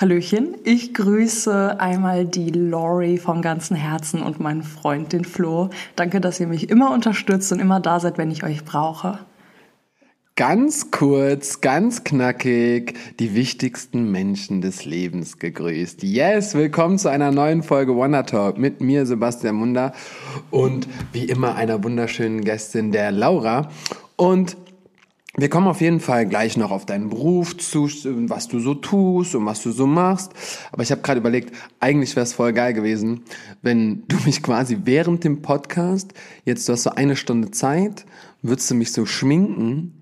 Hallöchen, ich grüße einmal die Lori vom ganzen Herzen und meinen Freund, den Flo. Danke, dass ihr mich immer unterstützt und immer da seid, wenn ich euch brauche. Ganz kurz, ganz knackig, die wichtigsten Menschen des Lebens gegrüßt. Yes, willkommen zu einer neuen Folge Wonder Talk mit mir, Sebastian Munder und wie immer einer wunderschönen Gästin, der Laura. Und wir kommen auf jeden Fall gleich noch auf deinen Beruf zu, was du so tust und was du so machst. Aber ich habe gerade überlegt, eigentlich wäre es voll geil gewesen, wenn du mich quasi während dem Podcast, jetzt du hast so eine Stunde Zeit, würdest du mich so schminken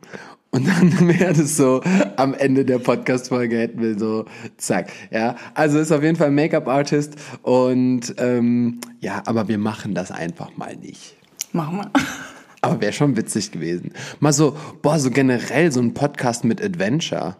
und dann wäre das so am Ende der Podcast-Folge hätten wir so zack. Ja, also ist auf jeden Fall Make-up-Artist und ähm, ja, aber wir machen das einfach mal nicht. Machen wir. Aber wäre schon witzig gewesen. Mal so, boah, so generell so ein Podcast mit Adventure.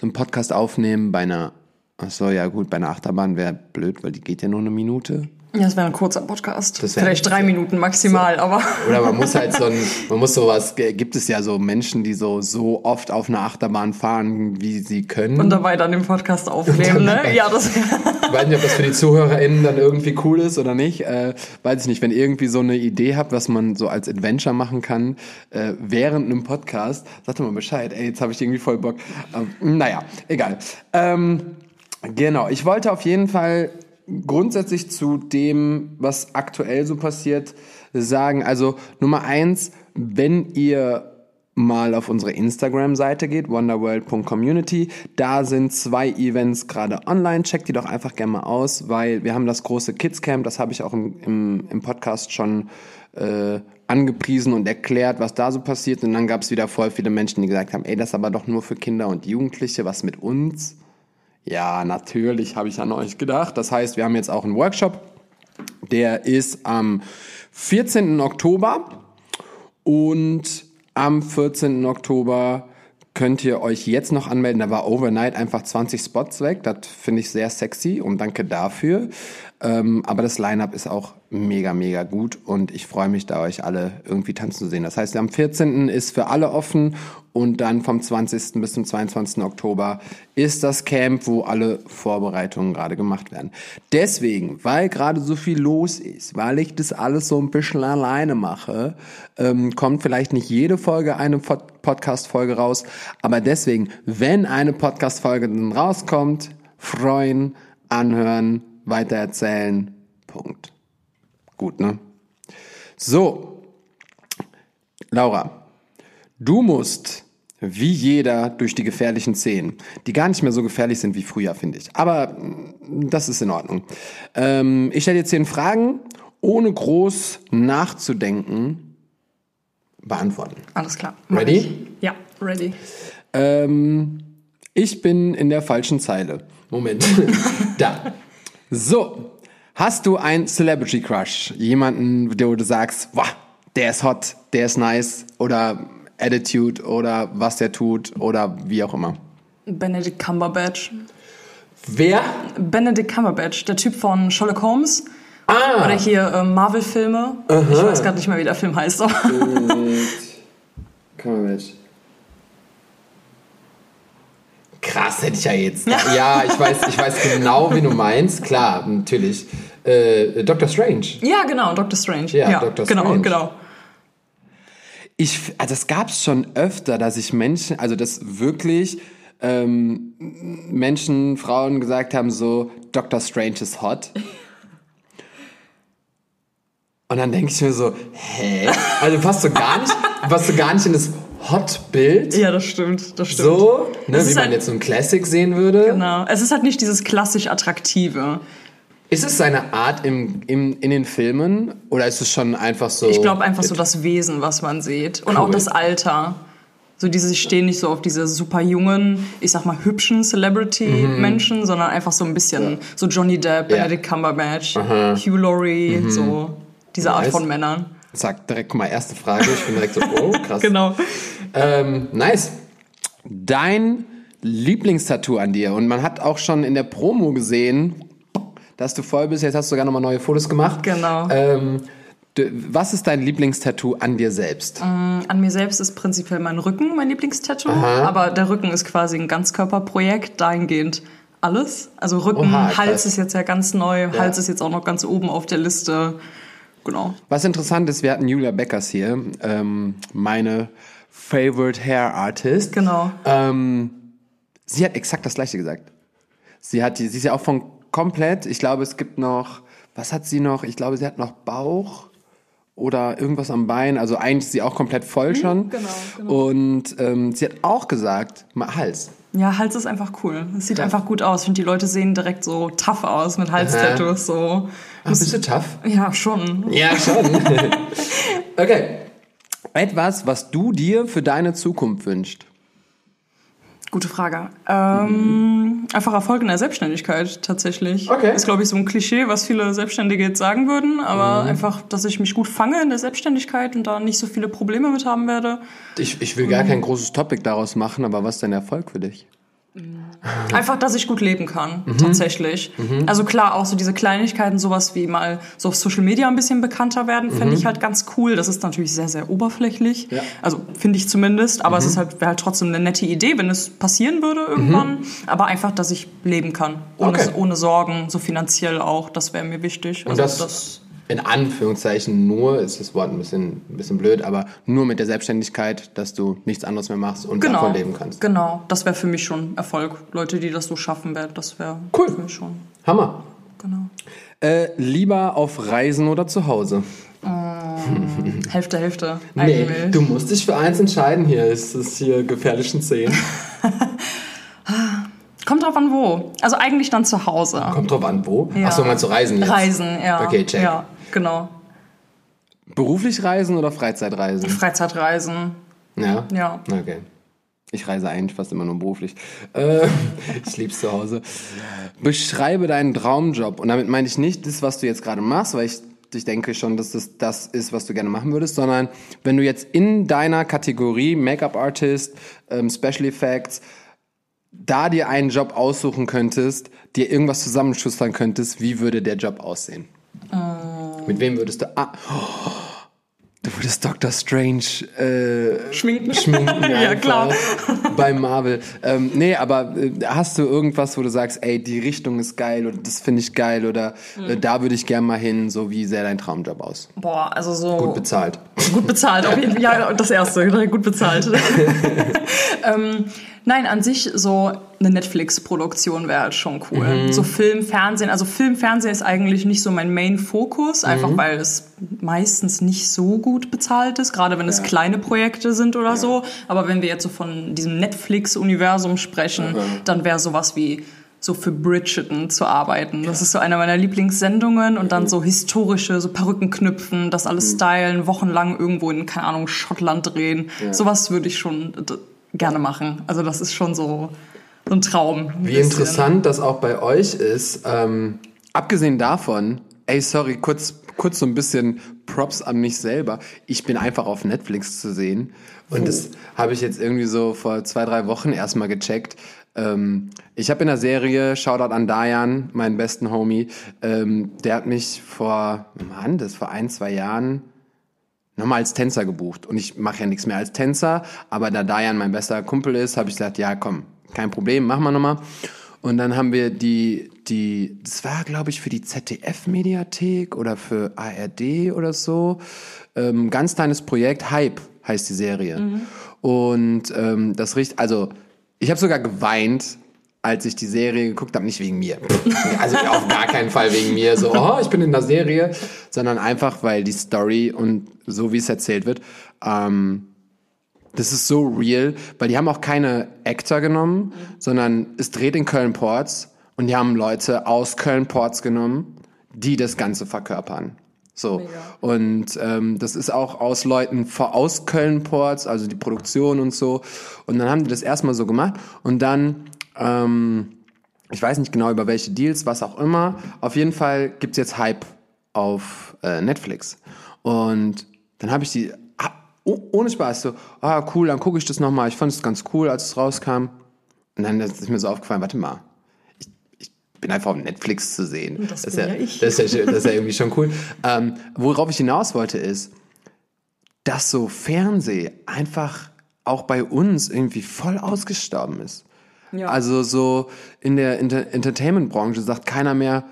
So ein Podcast aufnehmen bei einer, ach so, ja gut, bei einer Achterbahn wäre blöd, weil die geht ja nur eine Minute. Ja, das wäre ein kurzer Podcast. Vielleicht drei Minuten maximal, so, aber. Oder man muss halt so ein, man muss sowas, gibt es ja so Menschen, die so, so oft auf einer Achterbahn fahren, wie sie können. Und dabei dann den Podcast aufnehmen, ne? Ja, das. ich weiß nicht, ob das für die ZuhörerInnen dann irgendwie cool ist oder nicht. Äh, weiß ich nicht. Wenn ihr irgendwie so eine Idee habt, was man so als Adventure machen kann, äh, während einem Podcast, sagt doch mal Bescheid. Ey, jetzt habe ich irgendwie voll Bock. Ähm, naja, egal. Ähm, genau. Ich wollte auf jeden Fall grundsätzlich zu dem, was aktuell so passiert, sagen. Also Nummer eins, wenn ihr mal auf unsere Instagram-Seite geht, wonderworld.community. Da sind zwei Events gerade online. Checkt die doch einfach gerne mal aus, weil wir haben das große Kids Camp, das habe ich auch im, im, im Podcast schon äh, angepriesen und erklärt, was da so passiert. Und dann gab es wieder voll viele Menschen, die gesagt haben, ey, das ist aber doch nur für Kinder und Jugendliche, was mit uns? Ja, natürlich habe ich an euch gedacht. Das heißt, wir haben jetzt auch einen Workshop. Der ist am 14. Oktober und am 14. Oktober könnt ihr euch jetzt noch anmelden. Da war overnight einfach 20 Spots weg. Das finde ich sehr sexy und danke dafür. Ähm, aber das Line-Up ist auch mega, mega gut und ich freue mich, da euch alle irgendwie tanzen zu sehen. Das heißt, am 14. ist für alle offen und dann vom 20. bis zum 22. Oktober ist das Camp, wo alle Vorbereitungen gerade gemacht werden. Deswegen, weil gerade so viel los ist, weil ich das alles so ein bisschen alleine mache, ähm, kommt vielleicht nicht jede Folge eine Podcast-Folge raus, aber deswegen, wenn eine Podcast-Folge dann rauskommt, freuen, anhören, weitererzählen, Punkt. Gut, ne? So, Laura, du musst wie jeder durch die gefährlichen Szenen, die gar nicht mehr so gefährlich sind wie früher, finde ich. Aber mm, das ist in Ordnung. Ähm, ich stelle dir zehn Fragen, ohne groß nachzudenken, beantworten. Alles klar. Ready? Ich. Ja, ready. Ähm, ich bin in der falschen Zeile. Moment. da. So, hast du ein Celebrity Crush? Jemanden, wo du sagst, wow, der ist hot, der ist nice oder Attitude oder was der tut oder wie auch immer? Benedict Cumberbatch. Wer? Benedict Cumberbatch, der Typ von Sherlock Holmes. Ah. Oder hier äh, Marvel-Filme. Ich weiß gerade nicht mehr, wie der Film heißt. Cumberbatch. Krass, hätte ich ja jetzt. ja, ich weiß, ich weiß genau, wie du meinst. Klar, natürlich. Äh, Doctor Strange. Ja, genau, Doctor Strange. Ja, ja Doctor genau, Strange. Genau, genau. Ich, also das gab es schon öfter, dass ich Menschen, also das wirklich ähm, Menschen, Frauen gesagt haben, so, Doctor Strange ist hot. Und dann denke ich mir so, hä? Also passt so gar nicht, passt so gar nicht in das Hot-Bild. Ja, das stimmt, das stimmt. So, ne, wie man halt, jetzt so ein Classic sehen würde. Genau. Es ist halt nicht dieses klassisch Attraktive. Ist es seine Art im, im, in den Filmen oder ist es schon einfach so? Ich glaube einfach so das Wesen, was man sieht. Und cool. auch das Alter. So diese, ich stehe nicht so auf diese super jungen, ich sag mal hübschen Celebrity-Menschen, mhm. sondern einfach so ein bisschen ja. so Johnny Depp, Benedict ja. Cumberbatch, Aha. Hugh Laurie, mhm. so diese Art von Männern. Sag direkt mal erste Frage. Ich bin direkt so, oh, krass. genau. Ähm, nice. Dein Lieblingstattoo an dir. Und man hat auch schon in der Promo gesehen, dass du voll bist. Jetzt hast du sogar nochmal neue Fotos gemacht. Genau. Ähm, was ist dein Lieblingstattoo an dir selbst? Mm, an mir selbst ist prinzipiell mein Rücken mein Lieblingstattoo. Aha. Aber der Rücken ist quasi ein Ganzkörperprojekt, dahingehend alles. Also Rücken, Oha. Hals ist jetzt ja ganz neu, Ja. Hals ist jetzt auch noch ganz oben auf der Liste. Genau. Was interessant ist, wir hatten Julia Beckers hier, ähm, meine favorite Hair Artist. Genau. Ähm, sie hat exakt das gleiche gesagt. Sie hat, sie ist ja auch von komplett, ich glaube, es gibt noch, was hat sie noch? Ich glaube, sie hat noch Bauch oder irgendwas am Bein. Also eigentlich ist sie auch komplett voll schon. genau, genau. Und ähm, sie hat auch gesagt, mal Hals. Ja, Hals ist einfach cool. Es sieht einfach gut aus. Ich finde, die Leute sehen direkt so tough aus mit Halstattoos. So. Ach, bist du tough? Ja, schon. Ja, schon. okay. Etwas, was du dir für deine Zukunft wünschst. Gute Frage. Ähm, einfach Erfolg in der Selbstständigkeit tatsächlich. Okay. Ist, glaube ich, so ein Klischee, was viele Selbstständige jetzt sagen würden. Aber einfach, dass ich mich gut fange in der Selbstständigkeit und da nicht so viele Probleme mit haben werde. Ich, ich will gar kein großes Topic daraus machen, aber was ist denn Erfolg für dich? Einfach, dass ich gut leben kann, Mhm. tatsächlich. Also klar, auch so diese Kleinigkeiten, sowas wie mal so auf Social Media ein bisschen bekannter werden, fände ich halt ganz cool. Das ist natürlich sehr, sehr oberflächlich. Mhm. Ja. Mhm. Also finde ich zumindest. Aber es ist halt, wäre halt trotzdem eine nette Idee, wenn es passieren würde irgendwann. Aber einfach, dass ich leben kann. Ohne, Okay. ohne Sorgen, so finanziell auch. Das wäre mir wichtig. Und Also das, in Anführungszeichen nur, ist das Wort ein bisschen, ein bisschen blöd, aber nur mit der Selbstständigkeit, dass du nichts anderes mehr machst und genau, davon leben kannst. Genau, das wäre für mich schon Erfolg. Leute, die das so schaffen werden, das wäre Cool. für mich schon. Hammer. Genau. Äh, lieber auf Reisen oder zu Hause? Hälfte, Hälfte. Nee, du musst dich für eins entscheiden hier. Ist das hier gefährlichen Szenen? Kommt drauf an wo. Also eigentlich dann zu Hause. Kommt drauf an, wo. Ja. Achso, mal zu reisen jetzt. Reisen, ja. Okay, check. Ja, genau. Beruflich reisen oder Freizeitreisen? Freizeitreisen. Ja. Ja. Okay. Ich reise eigentlich fast immer nur beruflich. Äh, ich lieb's zu Hause. Beschreibe deinen Traumjob. Und damit meine ich nicht das, was du jetzt gerade machst, weil ich, ich denke schon, dass das das ist, was du gerne machen würdest, sondern wenn du jetzt in deiner Kategorie Make-up Artist, ähm, Special Effects, da dir einen Job aussuchen könntest, dir irgendwas zusammenschustern könntest, wie würde der Job aussehen? Mit wem würdest du... Ah, du würdest Doctor Strange äh, Schminken. schminken. Ja, klar. Bei Marvel. Ähm, nee, aber äh, hast du irgendwas, wo du sagst, ey, die Richtung ist geil oder das finde ich geil oder äh, Mhm. da würde ich gern mal hin, so wie sähe dein Traumjob aus? Boah, also so. Gut bezahlt. Gut bezahlt, auf jeden Fall. Ja, das erste, gut bezahlt. ähm, nein, an sich so eine Netflix-Produktion wäre halt schon cool. So Film, Fernsehen. Also Film, Fernsehen ist eigentlich nicht so mein Main-Fokus, einfach weil es meistens nicht so gut bezahlt ist, gerade wenn es kleine Projekte sind oder so. Aber wenn wir jetzt so von diesem Netflix-Universum sprechen, dann wäre sowas wie so für Bridgerton zu arbeiten. Das ist so eine meiner Lieblingssendungen und dann so historische, so Perücken knüpfen, das alles stylen, wochenlang irgendwo in, keine Ahnung, Schottland drehen. Sowas würde ich schon gerne machen. Also das ist schon so, so ein Traum. ein Wie bisschen. interessant das auch bei euch ist. Ähm, abgesehen davon, ey, sorry, kurz, kurz so ein bisschen Props an mich selber. Ich bin einfach auf Netflix zu sehen. Und das habe ich jetzt irgendwie so vor zwei, drei Wochen erstmal gecheckt. Ähm, ich habe in der Serie, Shoutout an Dayan, meinen besten Homie, ähm, der hat mich vor, Mann, das vor ein, zwei Jahren nochmal als Tänzer gebucht. Und ich mache ja nichts mehr als Tänzer, aber da Dayan mein bester Kumpel ist, habe ich gesagt, ja komm, kein Problem, machen wir nochmal. Und dann haben wir die, die, das war glaube ich für die ZDF-Mediathek oder für ARD oder so, ähm, ganz kleines Projekt, Hype heißt die Serie. Und ähm, das riecht, also ich habe sogar geweint, als ich die Serie geguckt habe, nicht wegen mir. Also auf gar keinen Fall wegen mir, so, oh, ich bin in der Serie, sondern einfach, weil die Story und so wie es erzählt wird, ähm, das ist so real, weil die haben auch keine Actor genommen, sondern es dreht in Köln-Ports und die haben Leute aus Köln-Ports genommen, die das Ganze verkörpern. So. Und ähm, das ist auch aus Leuten vor, aus Köln-Ports, also die Produktion und so. Und dann haben die das erstmal so gemacht und dann, ähm, ich weiß nicht genau über welche Deals, was auch immer. Auf jeden Fall gibt's jetzt Hype auf äh, Netflix. Und dann habe ich die, ah, oh, ohne Spaß, so, ah cool, dann gucke ich das nochmal. Ich fand es ganz cool, als es rauskam. Und dann ist mir so aufgefallen, warte mal, ich, ich bin einfach auf Netflix zu sehen. Das ist bin ja, ja ich. Das ist ja, das ist ja irgendwie schon cool. Ähm, worauf ich hinaus wollte ist, dass so Fernseh einfach auch bei uns irgendwie voll ausgestorben ist. Ja. Also so in der Inter Entertainment-Branche sagt keiner mehr,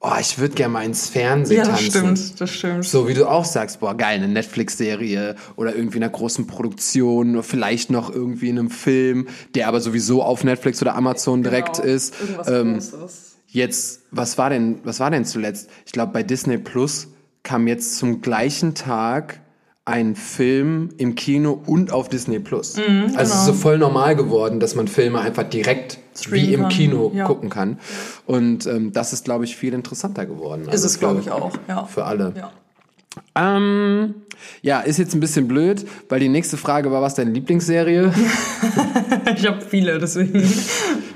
oh, ich würde gerne mal ins Fernsehen Ja, das tanzen. stimmt, das stimmt. So wie du auch sagst, boah, geil, eine Netflix-Serie oder irgendwie in einer großen Produktion oder vielleicht noch irgendwie in einem Film, der aber sowieso auf Netflix oder Amazon direkt Genau, ist. Irgendwas Ähm, Großes. Jetzt, was war denn, was war denn zuletzt? Ich glaube, bei Disney Plus kam jetzt zum gleichen Tag ein Film im Kino und auf Disney Plus. Mhm, also es ist so voll normal geworden, dass man Filme einfach direkt Streamen wie im Kino ja. gucken kann. Und ähm, das ist, glaube ich, viel interessanter geworden. Ist Also es, glaube ich, auch. Ja. Für alle. Ja. Ähm, ja, ist jetzt ein bisschen blöd, weil die nächste Frage war, was deine Lieblingsserie? Ich habe viele, deswegen.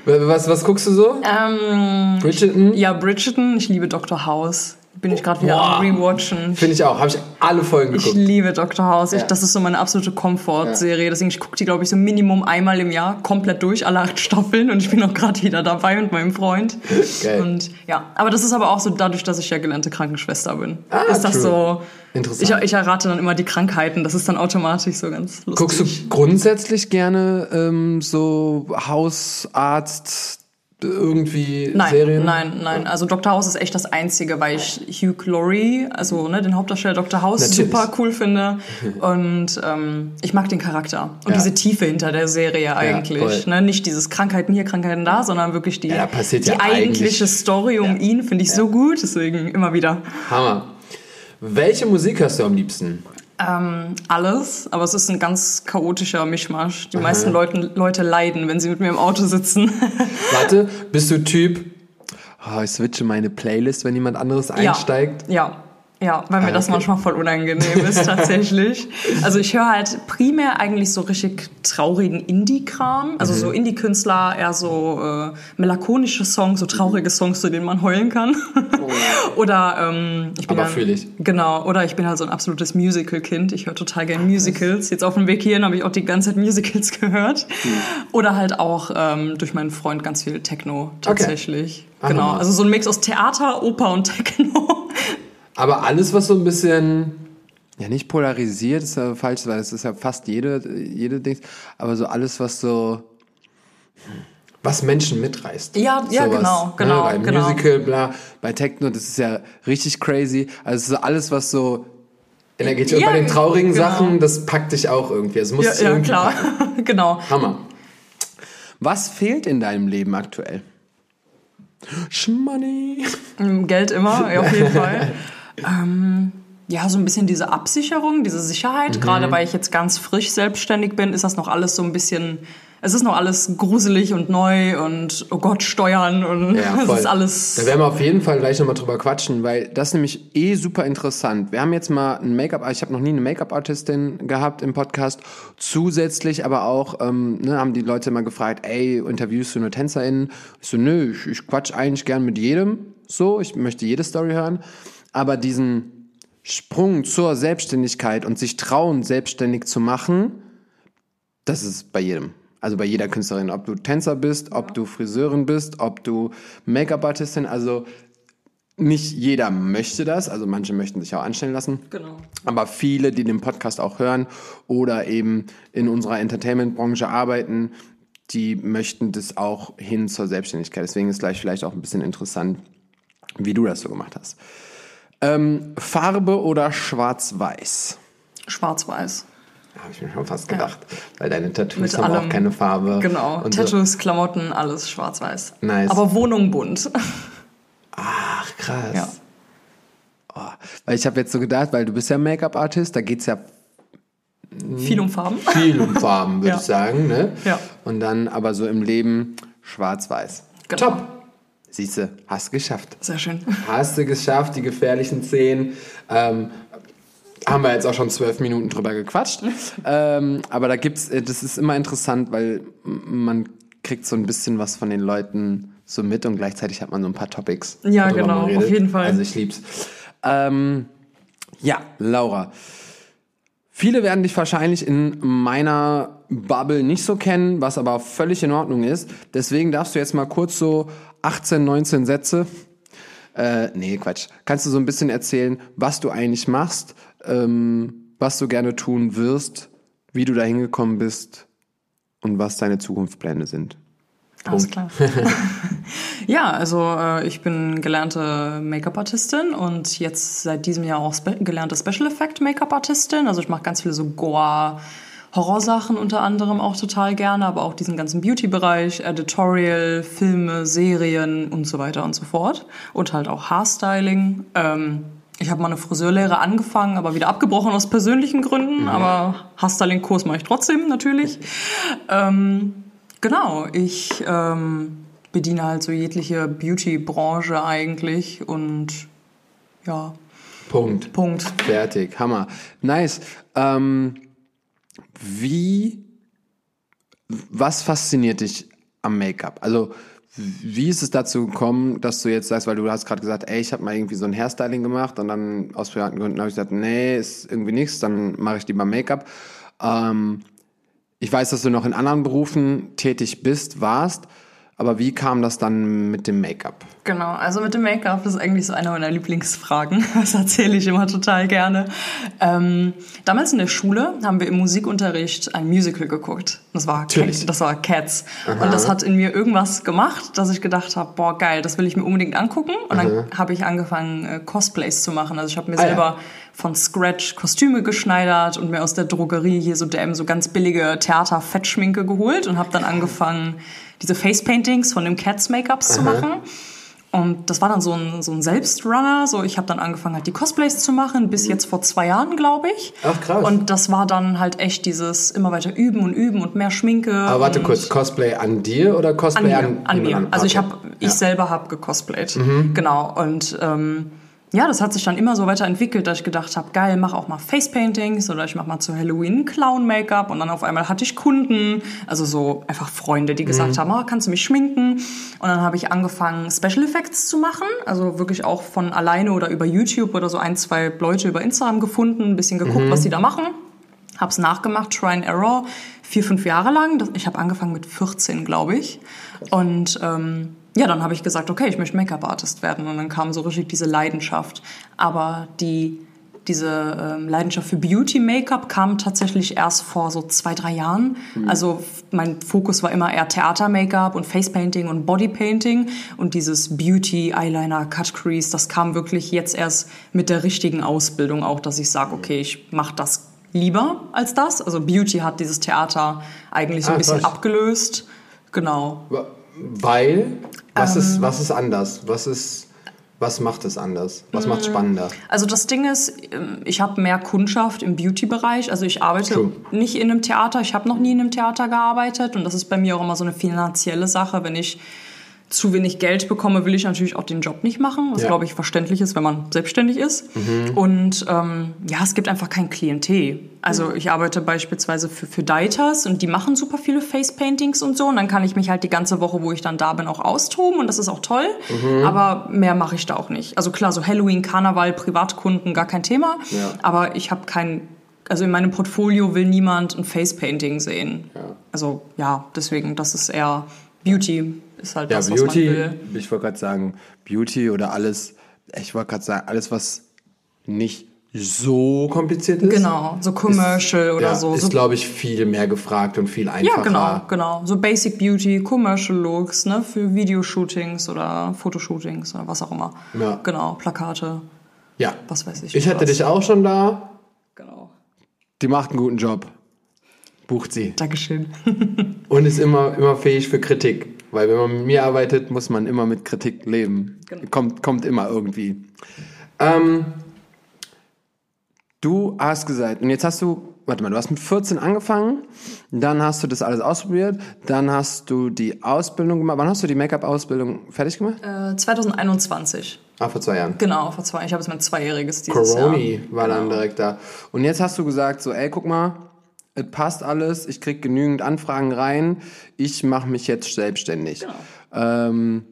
was, was guckst du so? Ähm, Bridgerton? ja, Bridgerton, ich liebe Dr. House. Bin ich gerade wieder Boah. am Rewatchen. Finde ich auch. Habe ich alle Folgen Ich geguckt. liebe Dr. House. Ich, Ja. Das ist so meine absolute Komfortserie. Deswegen, ich gucke die, glaube ich, so Minimum einmal im Jahr komplett durch, alle acht Staffeln. Und ich bin auch gerade wieder dabei mit meinem Freund. Geil. Und ja, aber das ist aber auch so dadurch, dass ich ja gelernte Krankenschwester bin. Ah, ist das true. so. Interessant. Ich, ich errate dann immer die Krankheiten. Das ist dann automatisch so ganz lustig. Guckst du grundsätzlich gerne ähm, so Hausarzt irgendwie Nein, Serien? nein, nein. Also Dr. House ist echt das Einzige, weil ich Hugh Laurie, also ne, den Hauptdarsteller Dr. House, Natürlich. super cool finde. Und ähm, ich mag den Charakter und Ja. diese Tiefe hinter der Serie eigentlich. voll. ne? Nicht dieses Krankheiten hier, Krankheiten da, sondern wirklich die, Ja, die ja eigentliche eigentlich- Story um Ja. ihn finde ich so gut. Deswegen immer wieder Hammer. Welche Musik hörst du am liebsten? Ähm, alles. Aber es ist ein ganz chaotischer Mischmasch. Die meisten Leute, Leute leiden, wenn sie mit mir im Auto sitzen. Warte, bist du Typ, oh, ich switche meine Playlist, wenn jemand anderes einsteigt? Ja. Ja, weil mir Ah, das okay. manchmal voll unangenehm ist, tatsächlich. Also ich höre halt primär eigentlich so richtig traurigen Indie-Kram. Also Mhm. so Indie-Künstler, eher so äh, melancholische Songs, so traurige Songs, zu denen man heulen kann. oder ähm, ich bin Oh. Aber ja- fühl ich. Genau, oder ich bin halt so ein absolutes Musical-Kind. Ich höre total gerne Musicals. Jetzt auf dem Weg hierhin habe ich auch die ganze Zeit Musicals gehört. Hm. Oder halt auch ähm, durch meinen Freund ganz viel Techno tatsächlich. Ah, Genau, also so ein Mix aus Theater, Oper und Techno. Aber alles, was so ein bisschen, ja nicht polarisiert, ist ja falsch, weil es ist ja fast jede, jede Dings, aber so alles, was so, was Menschen mitreißt. Ja, ja, genau, genau, Ne? Bei genau. Musical, bla, bei Techno, das ist ja richtig crazy. Also es ist so alles, was so energetisch, und Ja, bei den traurigen genau. Sachen, das packt dich auch irgendwie. Es muss Ja, dich ja irgendwie klar. genau. Hammer. Was fehlt in deinem Leben aktuell? Schmoney. Mm, Geld immer, auf jeden Fall. Ähm, ja, so ein bisschen diese Absicherung, diese Sicherheit. Mhm. Gerade weil ich jetzt ganz frisch selbstständig bin, ist das noch alles so ein bisschen. Es ist noch alles gruselig und neu und oh Gott, Steuern und Ja, es ist alles. Da werden wir auf jeden Fall gleich nochmal drüber quatschen, weil das ist nämlich eh super interessant. Wir haben jetzt mal ein Make-up, ich habe noch nie eine Make-up-Artistin gehabt im Podcast. Zusätzlich aber auch, ähm, ne, haben die Leute immer gefragt, ey, interviewst du nur TänzerInnen? Ich so, nö, ich, ich quatsch eigentlich gern mit jedem. So, ich möchte jede Story hören. Aber diesen Sprung zur Selbstständigkeit und sich trauen, selbstständig zu machen, das ist bei jedem. Also bei jeder Künstlerin. Ob du Tänzer bist, ob du Friseurin bist, ob du Make-up-Artistin. Also nicht jeder möchte das. Also manche möchten sich auch anstellen lassen. Genau. Aber viele, die den Podcast auch hören oder eben in unserer Entertainment-Branche arbeiten, die möchten das auch hin zur Selbstständigkeit. Deswegen ist gleich vielleicht auch ein bisschen interessant, wie du das so gemacht hast. Ähm, Farbe oder Schwarz-Weiß? Schwarz-Weiß. Habe ich mir schon fast gedacht. Weil deine Tattoos Mit haben auch allem. keine Farbe. Genau. Und so. Tattoos, Klamotten, alles schwarz-weiß. Nice. Aber Wohnung bunt. Ach, krass. Ja. Oh, weil ich habe jetzt so gedacht, weil du bist ja Make-up-Artist, da geht's ja Viel um Farben. viel um Farben, würde Ja. ich sagen. Ne? Ja. Und dann aber so im Leben schwarz-weiß. Genau. Top. Siehste, hast geschafft. Sehr schön. Hast du geschafft, die gefährlichen Szenen. Ähm, haben wir jetzt auch schon zwölf Minuten drüber gequatscht. ähm, aber da gibt's, äh, das ist immer interessant, weil man kriegt so ein bisschen was von den Leuten so mit und gleichzeitig hat man so ein paar Topics. Ja, genau, auf jeden Fall. Also ich lieb's. Ähm, ja, Laura. Viele werden dich wahrscheinlich in meiner Bubble nicht so kennen, was aber völlig in Ordnung ist. Deswegen darfst du jetzt mal kurz so 18, 19 Sätze. Äh, nee, Quatsch. Kannst du so ein bisschen erzählen, was du eigentlich machst, ähm, was du gerne tun wirst, wie du da hingekommen bist und was deine Zukunftspläne sind? Alles klar. ja, also äh, ich bin gelernte Make-up-Artistin und jetzt seit diesem Jahr auch spe gelernte Special Effect Make-up-Artistin. Also ich mache ganz viele so Gore. Horrorsachen unter anderem auch total gerne, aber auch diesen ganzen Beauty-Bereich, Editorial, Filme, Serien und so weiter und so fort. Und halt auch Haarstyling. Ähm, ich habe mal eine Friseurlehre angefangen, aber wieder abgebrochen aus persönlichen Gründen. Mhm. Aber Haarstyling-Kurs mache ich trotzdem natürlich. Ähm, genau, ich ähm, bediene halt so jegliche Beauty-Branche eigentlich und ja. Punkt. Punkt. Fertig. Hammer. Nice. Ähm, wie, was fasziniert dich am Make-up? Also, wie ist es dazu gekommen, dass du jetzt sagst, weil du hast gerade gesagt, ey, ich habe mal irgendwie so ein Hairstyling gemacht und dann aus privaten Gründen habe ich gesagt, nee, ist irgendwie nichts, dann mache ich lieber Make-up. Ähm, ich weiß, dass du noch in anderen Berufen tätig bist, warst. Aber wie kam das dann mit dem Make-up? Genau, also mit dem Make-up ist eigentlich so eine meiner Lieblingsfragen. Das erzähle ich immer total gerne. Ähm, damals in der Schule haben wir im Musikunterricht ein Musical geguckt. Das war, Natürlich. das war Cats. Aha. Und das hat in mir irgendwas gemacht, dass ich gedacht habe, boah, geil, das will ich mir unbedingt angucken. Und Aha. dann habe ich angefangen, äh, Cosplays zu machen. Also ich habe mir ah, selber ja. von Scratch Kostüme geschneidert und mir aus der Drogerie hier so DM so ganz billige Theater-Fettschminke geholt und habe dann angefangen, diese Face-Paintings von dem Cats-Make-ups zu machen. Und das war dann so ein, so ein Selbstrunner. So, ich habe dann angefangen, halt die Cosplays zu machen, bis jetzt vor zwei Jahren, glaube ich. Ach krass. Und das war dann halt echt dieses immer weiter üben und üben und mehr Schminke. Aber warte kurz, Cosplay an dir oder Cosplay an, an, an mir? Also okay. ich habe, ich ja. selber habe gecosplayt. Mhm. Genau. Und ähm, ja, das hat sich dann immer so weiterentwickelt, dass ich gedacht habe, geil, mach auch mal Facepaintings oder ich mach mal zu Halloween Clown-Make-up und dann auf einmal hatte ich Kunden, also so einfach Freunde, die gesagt mhm. haben, oh, kannst du mich schminken? Und dann habe ich angefangen, Special Effects zu machen, also wirklich auch von alleine oder über YouTube oder so ein, zwei Leute über Instagram gefunden, ein bisschen geguckt, mhm. was die da machen. Hab's nachgemacht, Try and Error, vier, fünf Jahre lang. Ich habe angefangen mit 14, glaube ich. Und ähm, ja, dann habe ich gesagt, okay, ich möchte Make-up-Artist werden. Und dann kam so richtig diese Leidenschaft. Aber die, diese ähm, Leidenschaft für Beauty-Make-up kam tatsächlich erst vor so zwei, drei Jahren. Mhm. Also mein Fokus war immer eher Theater-Make-up und Face-Painting und Body-Painting. Und dieses Beauty, Eyeliner, Cut-Crease, das kam wirklich jetzt erst mit der richtigen Ausbildung auch, dass ich sage, okay, ich mache das lieber als das. Also Beauty hat dieses Theater eigentlich so ein ah, bisschen was? abgelöst. Genau. Weil, was, ähm, ist, was ist anders? Was ist... Was macht es anders? Was macht es mm, spannender? Also das Ding ist, ähm, ich habe mehr Kundschaft im Beauty-Bereich. Also ich arbeite True. nicht in einem Theater. Ich habe noch nie in einem Theater gearbeitet. Und das ist bei mir auch immer so eine finanzielle Sache. Wenn ich zu wenig Geld bekomme, will ich natürlich auch den Job nicht machen, was ja. glaube ich verständlich ist, wenn man selbstständig ist. Mhm. Und ähm, ja, es gibt einfach kein Klientel. Also mhm. ich arbeite beispielsweise für, für Deitas und die machen super viele Face-Paintings und so. Und dann kann ich mich halt die ganze Woche, wo ich dann da bin, auch austoben und das ist auch toll. Mhm. Aber mehr mache ich da auch nicht. Also klar, so Halloween, Karneval, Privatkunden, gar kein Thema. Ja. Aber ich habe kein also in meinem Portfolio will niemand ein Face-Painting sehen. Ja. Also ja, deswegen, das ist eher Beauty ist halt ja, das, Beauty, was man will. Ich wollte gerade sagen, Beauty oder alles, ich wollte gerade sagen, alles, was nicht so kompliziert ist. Genau, so Commercial ist, oder ja, so. Ist, glaube ich, viel mehr gefragt und viel einfacher. Ja, genau, genau. So Basic Beauty, Commercial Looks, ne, für Videoshootings oder Fotoshootings oder was auch immer. Ja. Genau, Plakate. Ja. Was weiß ich. Ich hatte dich auch schon da. Genau. Die macht einen guten Job. Bucht sie. Dankeschön. und ist immer, immer fähig für Kritik. Weil wenn man mit mir arbeitet, muss man immer mit Kritik leben. Genau. Kommt, kommt immer irgendwie. Ähm, du hast gesagt, und jetzt hast du, warte mal, du hast mit 14 angefangen, dann hast du das alles ausprobiert, dann hast du die Ausbildung gemacht. Wann hast du die Make-up-Ausbildung fertig gemacht? Äh, 2021. Ah, vor zwei Jahren. Genau, vor zwei. Ich habe jetzt mein zweijähriges dieses Coroni Jahr. war dann genau. direkt da. Und jetzt hast du gesagt, so, ey, guck mal, es passt alles, ich kriege genügend Anfragen rein, ich mache mich jetzt selbstständig. Genau. Ähm,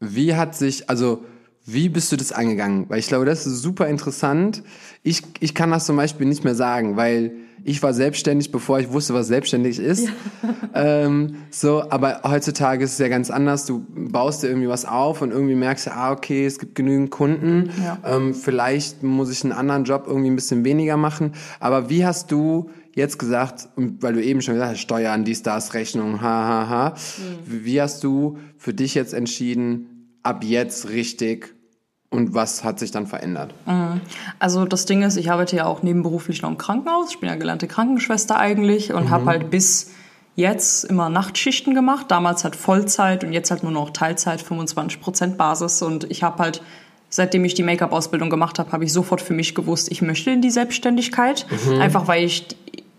wie hat sich, also Wie bist du das angegangen? Weil ich glaube, das ist super interessant. Ich, ich kann das zum Beispiel nicht mehr sagen, weil ich war selbstständig, bevor ich wusste, was selbstständig ist. Ja. Ähm, so, aber heutzutage ist es ja ganz anders. Du baust dir irgendwie was auf und irgendwie merkst du, ah, okay, es gibt genügend Kunden. Ja. Ähm, vielleicht muss ich einen anderen Job irgendwie ein bisschen weniger machen. Aber wie hast du jetzt gesagt, weil du eben schon gesagt hast, Steuern, dies, das, Rechnung, ha, ha, ha. Mhm. Wie hast du für dich jetzt entschieden, ab jetzt richtig und was hat sich dann verändert? Mhm. Also das Ding ist, ich arbeite ja auch nebenberuflich noch im Krankenhaus. Ich bin ja gelernte Krankenschwester eigentlich und mhm. habe halt bis jetzt immer Nachtschichten gemacht. Damals halt Vollzeit und jetzt halt nur noch Teilzeit, 25 Prozent Basis. Und ich habe halt, seitdem ich die Make-up-Ausbildung gemacht habe, habe ich sofort für mich gewusst, ich möchte in die Selbstständigkeit. Mhm. Einfach weil ich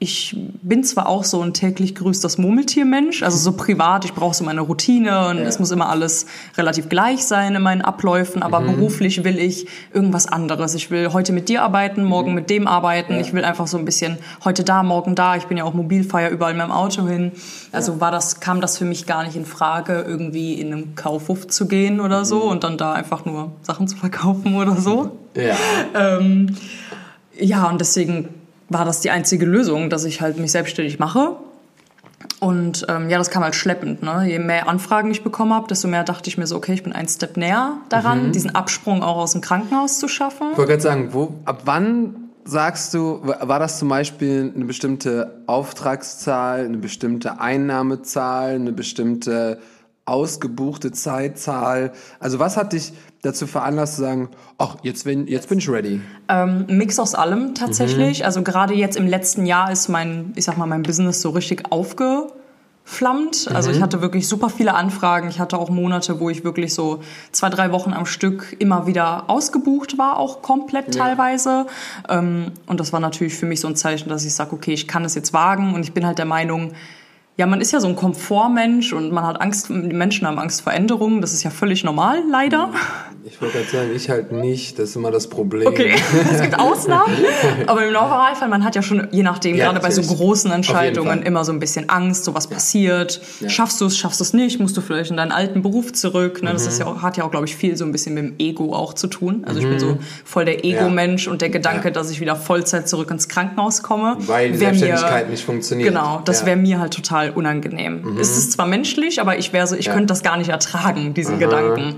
ich bin zwar auch so ein täglich grüßt das Murmeltier-Mensch, also so privat, ich brauche so meine Routine und ja. es muss immer alles relativ gleich sein in meinen Abläufen, aber mhm. beruflich will ich irgendwas anderes. Ich will heute mit dir arbeiten, morgen mhm. mit dem arbeiten. Ja. Ich will einfach so ein bisschen heute da, morgen da. Ich bin ja auch Mobilfeier überall mit dem Auto hin. Also ja. war das, kam das für mich gar nicht in Frage, irgendwie in einen Kaufhof zu gehen oder mhm. so und dann da einfach nur Sachen zu verkaufen oder so. Ja. Ähm, ja, und deswegen war das die einzige Lösung, dass ich halt mich selbstständig mache. Und ähm, ja, das kam halt schleppend. Ne? Je mehr Anfragen ich bekommen habe, desto mehr dachte ich mir so, okay, ich bin ein Step näher daran, mhm. diesen Absprung auch aus dem Krankenhaus zu schaffen. Ich wollte gerade sagen, wo, ab wann sagst du, war das zum Beispiel eine bestimmte Auftragszahl, eine bestimmte Einnahmezahl, eine bestimmte ausgebuchte Zeitzahl? Also was hat dich dazu veranlasst zu sagen, ach, jetzt bin, jetzt bin ich ready? Ähm, Mix aus allem tatsächlich. Mhm. Also gerade jetzt im letzten Jahr ist mein, ich sag mal, mein Business so richtig aufgeflammt. Also mhm. ich hatte wirklich super viele Anfragen. Ich hatte auch Monate, wo ich wirklich so zwei, drei Wochen am Stück immer wieder ausgebucht war, auch komplett ja. teilweise. Ähm, und das war natürlich für mich so ein Zeichen, dass ich sage, okay, ich kann es jetzt wagen. Und ich bin halt der Meinung, ja, man ist ja so ein Komfortmensch und man hat Angst, die Menschen haben Angst vor Änderungen. Das ist ja völlig normal, leider. Ich wollte gerade sagen, ich halt nicht. Das ist immer das Problem. Okay, es gibt Ausnahmen. Aber im Normalfall, man hat ja schon, je nachdem, ja, gerade bei so großen Entscheidungen, immer so ein bisschen Angst, so was passiert. Ja. Schaffst du es, schaffst du es nicht? Musst du vielleicht in deinen alten Beruf zurück? Ne? Das mhm. ist ja auch, hat ja auch, glaube ich, viel so ein bisschen mit dem Ego auch zu tun. Also ich bin so mhm. voll der Ego-Mensch und der Gedanke, dass ich wieder Vollzeit zurück ins Krankenhaus komme. Weil die Selbstständigkeit mir, nicht funktioniert. Genau, das wäre mir halt total total unangenehm. Mhm. Es ist zwar menschlich, aber ich wäre so, ich ja. könnte das gar nicht ertragen, diesen Aha. Gedanken.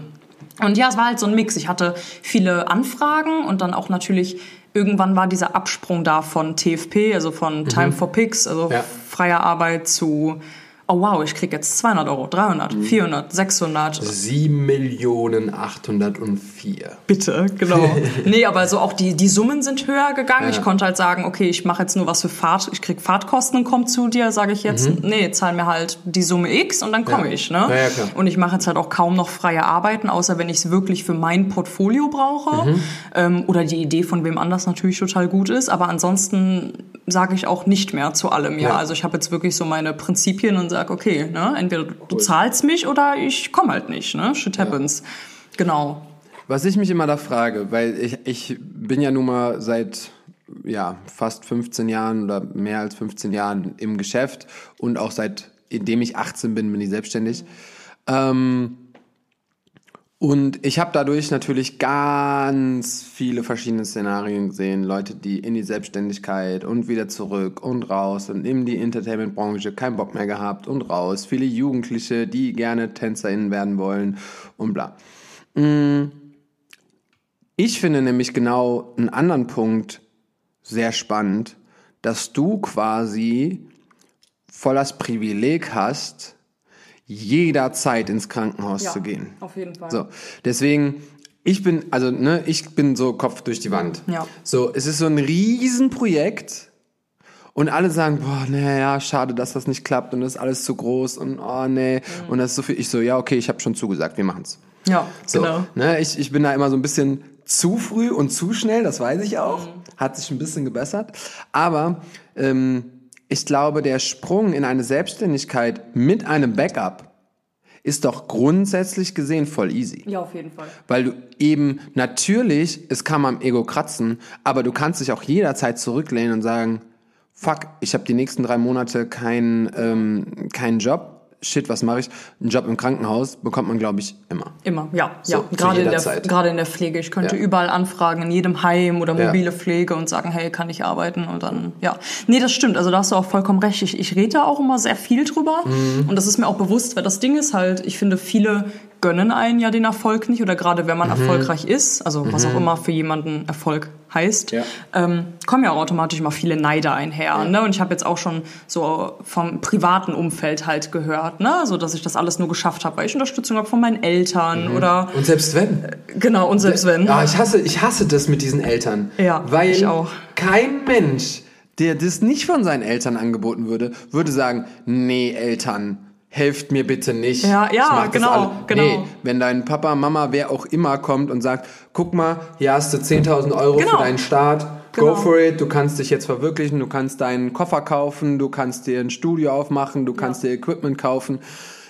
Und ja, es war halt so ein Mix. Ich hatte viele Anfragen und dann auch natürlich irgendwann war dieser Absprung da von TFP, also von mhm. Time for Pics, also ja. freier Arbeit zu oh wow, ich krieg jetzt 200 Euro, 300, 400, 600. 7 Millionen 804. Bitte, genau. nee, aber so auch die, die Summen sind höher gegangen. Ja. Ich konnte halt sagen, okay, ich mache jetzt nur was für Fahrt, ich krieg Fahrtkosten und komme zu dir, sage ich jetzt, mhm. nee, zahl mir halt die Summe X und dann komme ja. ich. Ne? Ja. Und ich mache jetzt halt auch kaum noch freie Arbeiten, außer wenn ich es wirklich für mein Portfolio brauche mhm. ähm, oder die Idee von wem anders natürlich total gut ist. Aber ansonsten sage ich auch nicht mehr zu allem. Ja, also ich habe jetzt wirklich so meine Prinzipien und sage, okay, ne, entweder du cool. zahlst mich oder ich komme halt nicht, ne? Shit happens. Ja. Genau. Was ich mich immer da frage, weil ich, ich bin ja nun mal seit ja, fast 15 Jahren oder mehr als 15 Jahren im Geschäft und auch seit, indem ich 18 bin, bin ich selbstständig. Ähm, und ich habe dadurch natürlich ganz viele verschiedene Szenarien gesehen. Leute, die in die Selbstständigkeit und wieder zurück und raus und in die Entertainment-Branche keinen Bock mehr gehabt und raus. Viele Jugendliche, die gerne TänzerInnen werden wollen und bla. Mm. Ich finde nämlich genau einen anderen Punkt sehr spannend, dass du quasi voll das Privileg hast, jederzeit ins Krankenhaus ja, zu gehen. Auf jeden Fall. So, deswegen, ich bin, also ne, ich bin so Kopf durch die Wand. Ja. So, es ist so ein Riesenprojekt und alle sagen, boah, naja, schade, dass das nicht klappt und das ist alles zu groß und oh nee mhm. und das ist so viel. Ich so, ja, okay, ich habe schon zugesagt, wir machen's. Ja, so, genau. Ne, ich, ich bin da immer so ein bisschen zu früh und zu schnell, das weiß ich auch. Mhm. Hat sich ein bisschen gebessert. Aber ähm, ich glaube, der Sprung in eine Selbstständigkeit mit einem Backup ist doch grundsätzlich gesehen voll easy. Ja, auf jeden Fall. Weil du eben natürlich, es kann am Ego kratzen, aber du kannst dich auch jederzeit zurücklehnen und sagen, fuck, ich habe die nächsten drei Monate keinen ähm, keinen Job. Shit, was mache ich? Einen Job im Krankenhaus bekommt man, glaube ich, immer. Immer, ja. So, ja. Gerade, in der, Zeit. gerade in der Pflege. Ich könnte Ja. überall anfragen, in jedem Heim oder Ja. mobile Pflege und sagen, hey, kann ich arbeiten? Und dann, ja. Nee, das stimmt. Also da hast du auch vollkommen recht. Ich, ich rede da auch immer sehr viel drüber. Mhm. Und das ist mir auch bewusst, weil das Ding ist halt, ich finde, viele gönnen einen ja den Erfolg nicht oder gerade wenn man Mhm. erfolgreich ist, also was auch immer für jemanden Erfolg heißt, Ja. ähm, kommen ja auch automatisch mal viele Neider einher. Ne? Und ich habe jetzt auch schon so vom privaten Umfeld halt gehört, ne? so dass ich das alles nur geschafft habe, weil ich Unterstützung habe von meinen Eltern oder Und selbst wenn. genau und selbst wenn. Ja, ich hasse, ich hasse das mit diesen Eltern. Ja, weil ich auch. kein Mensch, der das nicht von seinen Eltern angeboten würde, würde sagen, nee, Eltern, helft mir bitte nicht. Ja, ja, das genau, genau. Nee, wenn dein Papa, Mama, wer auch immer kommt und sagt, guck mal, hier hast du 10.000 Euro Genau. für deinen Start, Genau. go for it, du kannst dich jetzt verwirklichen, du kannst deinen Koffer kaufen, du kannst dir ein Studio aufmachen, du kannst dir Equipment kaufen.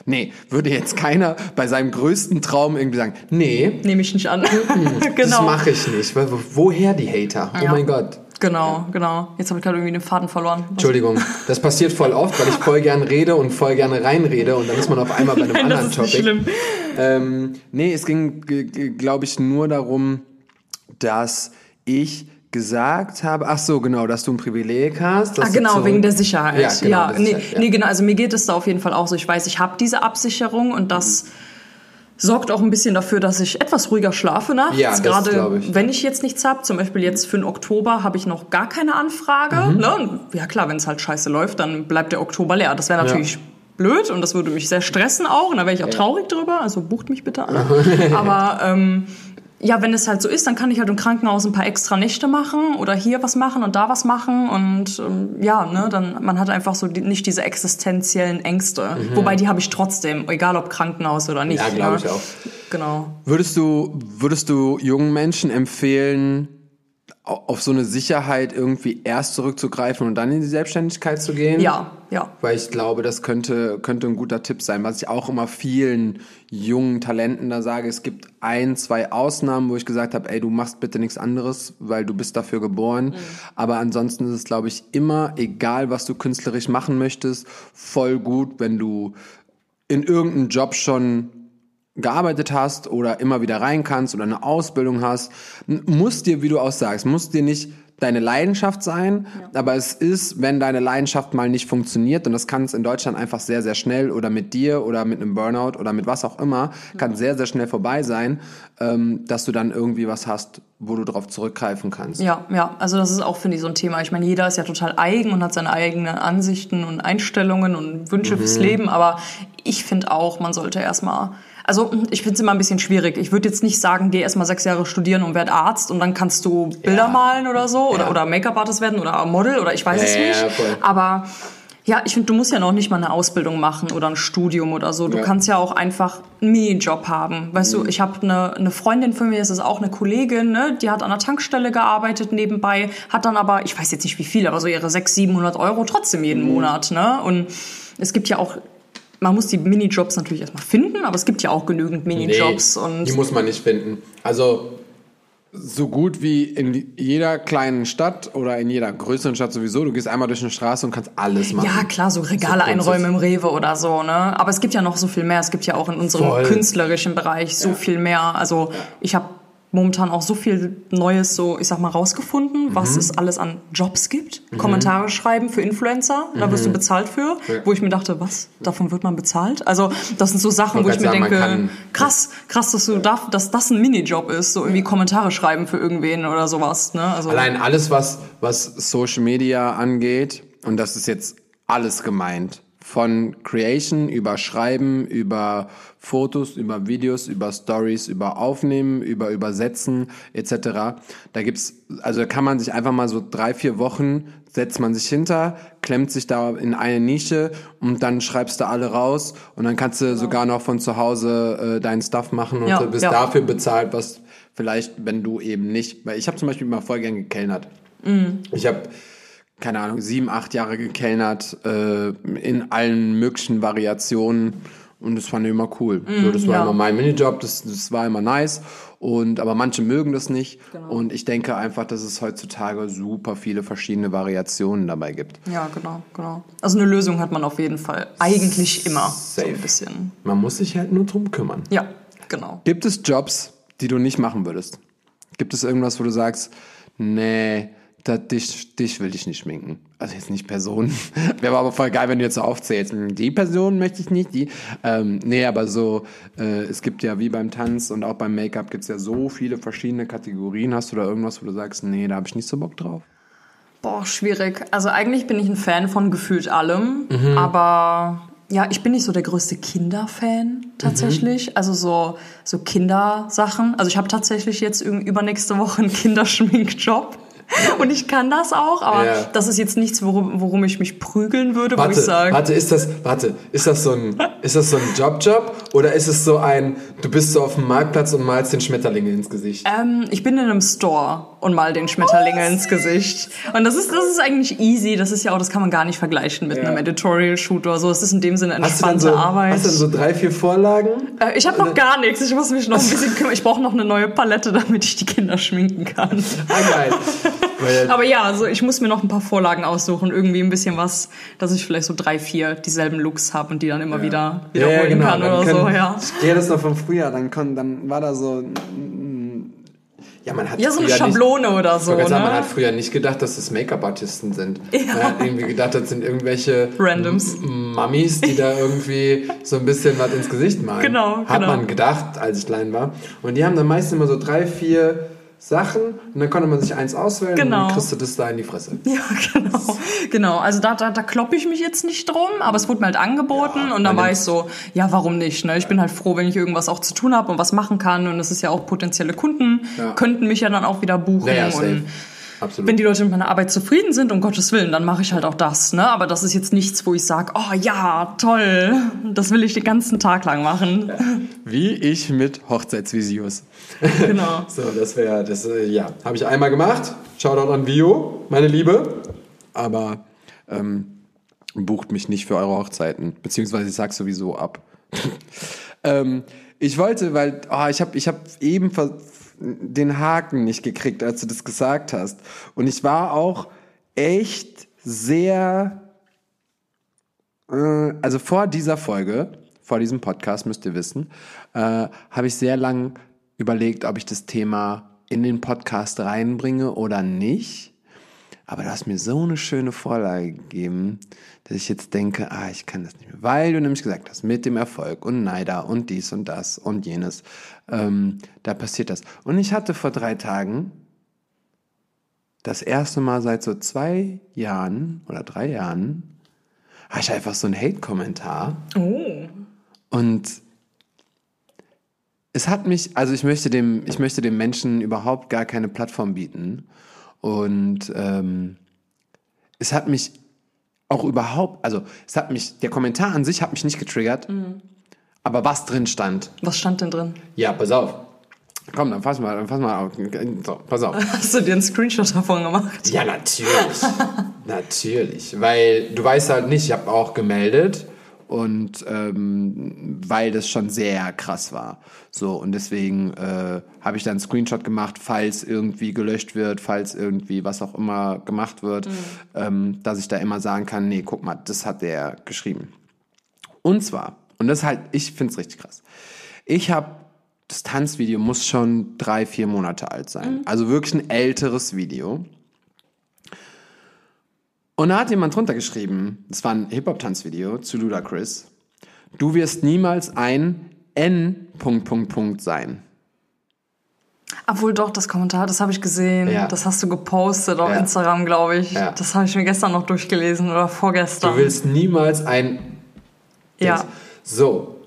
Nee, würde jetzt keiner bei seinem größten Traum irgendwie sagen, nee, Nehme ich nicht an. das genau. mache ich nicht. Wo- Woher die Hater? Oh Ja. mein Gott. Genau, genau. Jetzt habe ich gerade irgendwie den Faden verloren. Entschuldigung, das passiert voll oft, weil ich voll gern rede und voll gerne reinrede und dann ist man auf einmal bei einem Nein, das anderen ist nicht Topic. schlimm. Ähm, nee, es ging, glaube ich, nur darum, dass ich gesagt habe, ach so, genau, dass du ein Privileg hast. Ah, genau, wegen der Sicherheit. Ja, genau, ja, nee, Sicherheit, ja. nee, genau. Also mir geht es da auf jeden Fall auch so. Ich weiß, ich habe diese Absicherung und das sorgt auch ein bisschen dafür, dass ich etwas ruhiger schlafe nachts. Ja, das Gerade wenn ich jetzt nichts habe. Zum Beispiel jetzt für den Oktober habe ich noch gar keine Anfrage. Mhm. Ne? Ja klar, wenn es halt scheiße läuft, dann bleibt der Oktober leer. Das wäre natürlich blöd und das würde mich sehr stressen auch. Und da wäre ich auch traurig drüber. Also bucht mich bitte an. Aber ähm, ja, wenn es halt so ist, dann kann ich halt im Krankenhaus ein paar extra Nächte machen oder hier was machen und da was machen und ähm, ja, ne, dann man hat einfach so die, nicht diese existenziellen Ängste. Wobei die habe ich trotzdem, egal ob Krankenhaus oder nicht. Mhm. Ja, glaube ne? ich auch. Genau. Würdest du, würdest du jungen Menschen empfehlen, auf so eine Sicherheit irgendwie erst zurückzugreifen und dann in die Selbstständigkeit zu gehen? Ja, ja. Weil ich glaube, das könnte, könnte ein guter Tipp sein. Was ich auch immer vielen jungen Talenten da sage, es gibt ein, zwei Ausnahmen, wo ich gesagt habe, ey, du machst bitte nichts anderes, weil du bist dafür geboren. Aber ansonsten ist es, glaube ich, immer, egal was du künstlerisch machen möchtest, voll gut, wenn du in irgendeinem Job schon gearbeitet hast oder immer wieder rein kannst oder eine Ausbildung hast, muss dir, wie du auch sagst, muss dir nicht deine Leidenschaft sein, aber es ist, wenn deine Leidenschaft mal nicht funktioniert und das kann es in Deutschland einfach sehr, sehr schnell oder mit dir oder mit einem Burnout oder mit was auch immer, kann sehr, sehr schnell vorbei sein, ähm, dass du dann irgendwie was hast, wo du drauf zurückgreifen kannst. Ja, ja, also das ist auch, finde ich, so ein Thema. Ich meine, jeder ist ja total eigen und hat seine eigenen Ansichten und Einstellungen und Wünsche Mhm. fürs Leben, aber ich finde auch, man sollte erstmal, also ich finde es immer ein bisschen schwierig. Ich würde jetzt nicht sagen, geh erstmal sechs Jahre studieren und werd Arzt und dann kannst du Bilder Ja. malen oder so oder, Ja. oder Make-up-Artist werden oder Model oder ich weiß es nicht. voll. Aber ja, ich finde, du musst ja noch nicht mal eine Ausbildung machen oder ein Studium oder so. Du Ja. kannst ja auch einfach einen Minijob haben. Weißt Mhm. du, ich habe eine, eine Freundin von mir, das ist auch eine Kollegin, ne? die hat an der Tankstelle gearbeitet nebenbei, hat dann aber, ich weiß jetzt nicht wie viel, aber so ihre 600, 700 Euro trotzdem jeden Mhm. Monat. Ne? Und es gibt ja auch, man muss die Minijobs natürlich erstmal finden, aber es gibt ja auch genügend Minijobs. Nee, und die muss man nicht finden. Also so gut wie in jeder kleinen Stadt oder in jeder größeren Stadt sowieso. Du gehst einmal durch eine Straße und kannst alles machen. Ja, klar, so Regale So einräumen im Rewe oder so, ne? Aber es gibt ja noch so viel mehr. Es gibt ja auch in unserem Voll. künstlerischen Bereich so viel mehr. Also ich habe momentan auch so viel Neues, so ich sag mal, rausgefunden, was Mhm. es alles an Jobs gibt. Kommentare schreiben für Influencer, da Mhm. wirst du bezahlt für. Wo ich mir dachte, was? Davon wird man bezahlt? Also das sind so Sachen, wo ich mir sagen, denke, krass, krass, dass du darf, dass das ein Minijob ist, so irgendwie Kommentare schreiben für irgendwen oder sowas. Ne? Also Allein alles, was, was Social Media angeht, und das ist jetzt alles gemeint, von Creation über Schreiben, über Fotos, über Videos, über Stories, über Aufnehmen, über Übersetzen etc. Da gibt's, also kann man sich einfach mal so drei, vier Wochen setzt man sich hinter, klemmt sich da in eine Nische und dann schreibst du alle raus und dann kannst du sogar noch von zu Hause äh, deinen Stuff machen und Ja, du bist ja. dafür bezahlt, was vielleicht, wenn du eben nicht, weil ich habe zum Beispiel mal voll gern gekellnert. Ich habe keine Ahnung, sieben, acht Jahre gekellnert, äh, in allen möglichen Variationen. Und das fand ich immer cool. so, das war ja. immer mein Minijob, das, das war immer nice. Und, aber manche mögen das nicht. Und ich denke einfach, dass es heutzutage super viele verschiedene Variationen dabei gibt. Ja, genau, genau. Also eine Lösung hat man auf jeden Fall. Eigentlich immer. So Safe. ein bisschen. Man muss sich halt nur drum kümmern. Ja, genau. Gibt es Jobs, die du nicht machen würdest? Gibt es irgendwas, wo du sagst, nee, da, dich, dich will ich nicht schminken? Also jetzt nicht Personen. Wäre aber voll geil, wenn du jetzt so aufzählst. Hm, Die Person möchte ich nicht, die. Ähm, nee, aber so, äh, es gibt ja wie beim Tanz und auch beim Make-up gibt es ja so viele verschiedene Kategorien. Hast du da irgendwas, wo du sagst, nee, da habe ich nicht so Bock drauf? Boah, schwierig. Also eigentlich bin ich ein Fan von gefühlt allem, Mhm. aber ja, ich bin nicht so der größte Kinderfan tatsächlich. Mhm. Also so, so Kindersachen. Also ich habe tatsächlich jetzt üb- übernächste Woche einen Kinderschminkjob. Und ich kann das auch, aber Ja. das ist jetzt nichts, worum, worum ich mich prügeln würde, wo Warte, ich sage. warte, ist das, warte, ist das so ein, ist das so ein Job-Job oder ist es so ein, du bist so auf dem Marktplatz und malst den Schmetterlinge ins Gesicht? Ähm, ich bin in einem Store und mal den Schmetterlinge ins Gesicht. Und das ist, das ist eigentlich easy. Das ist ja auch, das kann man gar nicht vergleichen mit Ja. einem Editorial-Shoot oder so. Es ist in dem Sinne Hast dann entspannte so, Arbeit. hast du dann so drei, vier Vorlagen? Äh, ich habe noch gar nichts. Ich muss mich noch ein bisschen kümmern. Ich brauche noch eine neue Palette, damit ich die Kinder schminken kann. Ah, geil. Aber ja, also ich muss mir noch ein paar Vorlagen aussuchen. Irgendwie ein bisschen was, dass ich vielleicht so drei, vier dieselben Looks habe und die dann immer wieder wiederholen kann Dann oder können- so. Ja. Ich gehe das noch von früher, dann, kon, dann war da so. Ja, man hat ja, so eine früher Schablone oder Nicht, so. ich wollte sagen, man Ne? hat früher nicht gedacht, dass das Make-up-Artisten sind. Ja. Man hat irgendwie gedacht, das sind irgendwelche Randoms. Mummies, die da irgendwie so ein bisschen was ins Gesicht malen. Genau, Hat genau. man gedacht, als ich klein war. Und die haben dann meistens immer so drei, vier Sachen und dann konnte man sich eins auswählen und Genau. dann kriegst du das da in die Fresse. Ja, genau. Genau, also da, da, da kloppe ich mich jetzt nicht drum, aber es wurde mir halt angeboten Ja, und dann war ich so, ja, warum nicht? Ne? Ich bin halt froh, wenn ich irgendwas auch zu tun habe und was machen kann und es ist ja auch potenzielle Kunden, Ja. könnten mich ja dann auch wieder buchen Ja, ja, safe. und Absolut. wenn die Leute mit meiner Arbeit zufrieden sind, um Gottes Willen, dann mache ich halt auch das. Ne? Aber das ist jetzt nichts, wo ich sage, oh ja, toll, das will ich den ganzen Tag lang machen. Wie ich mit Hochzeitsvideos. Genau. So, das wäre, das, äh, ja, habe ich einmal gemacht. Shoutout an Vio, meine Liebe. Aber ähm, bucht mich nicht für eure Hochzeiten. Beziehungsweise ich sag sowieso ab. ähm, ich wollte, weil, oh, ich habe ich hab eben ver den Haken nicht gekriegt, als du das gesagt hast. Und ich war auch echt sehr äh, also vor dieser Folge, vor diesem Podcast, müsst ihr wissen, äh, habe ich sehr lang überlegt, ob ich das Thema in den Podcast reinbringe oder nicht. Aber du hast mir so eine schöne Vorlage gegeben, dass ich jetzt denke, ah, ich kann das nicht mehr. Weil du nämlich gesagt hast, mit dem Erfolg und Neider und dies und das und jenes, ähm, da passiert das. Und ich hatte vor drei Tagen das erste Mal seit so zwei Jahren oder drei Jahren, habe ich einfach so einen Hate-Kommentar. Oh. Und es hat mich, also ich möchte dem, ich möchte dem Menschen überhaupt gar keine Plattform bieten. Und ähm, es hat mich auch überhaupt, also es hat mich, der Kommentar an sich hat mich nicht getriggert, aber was drin stand. Was stand denn drin? Ja, pass auf. Komm, dann fass mal, dann fass mal auf. So, pass auf. Hast du dir einen Screenshot davon gemacht? Ja, natürlich. natürlich. Weil du weißt halt nicht, ich habe auch gemeldet und ähm, weil das schon sehr krass war. So, und deswegen äh, habe ich dann einen Screenshot gemacht, falls irgendwie gelöscht wird, falls irgendwie was auch immer gemacht wird, ähm, dass ich da immer sagen kann, nee, guck mal, das hat der geschrieben. Und zwar, und das halt, ich finde es richtig krass. Ich habe, das Tanzvideo muss schon drei, vier Monate alt sein. Also wirklich ein älteres Video. Und da hat jemand drunter geschrieben, das war ein Hip-Hop-Tanzvideo zu Ludacris, du wirst niemals ein N. Punkt, Punkt, Punkt sein. Obwohl doch, das Kommentar, das habe ich gesehen. Ja. Das hast du gepostet auf Ja. Instagram, glaube ich. Ja. Das habe ich mir gestern noch durchgelesen oder vorgestern. Du willst niemals ein ja. So.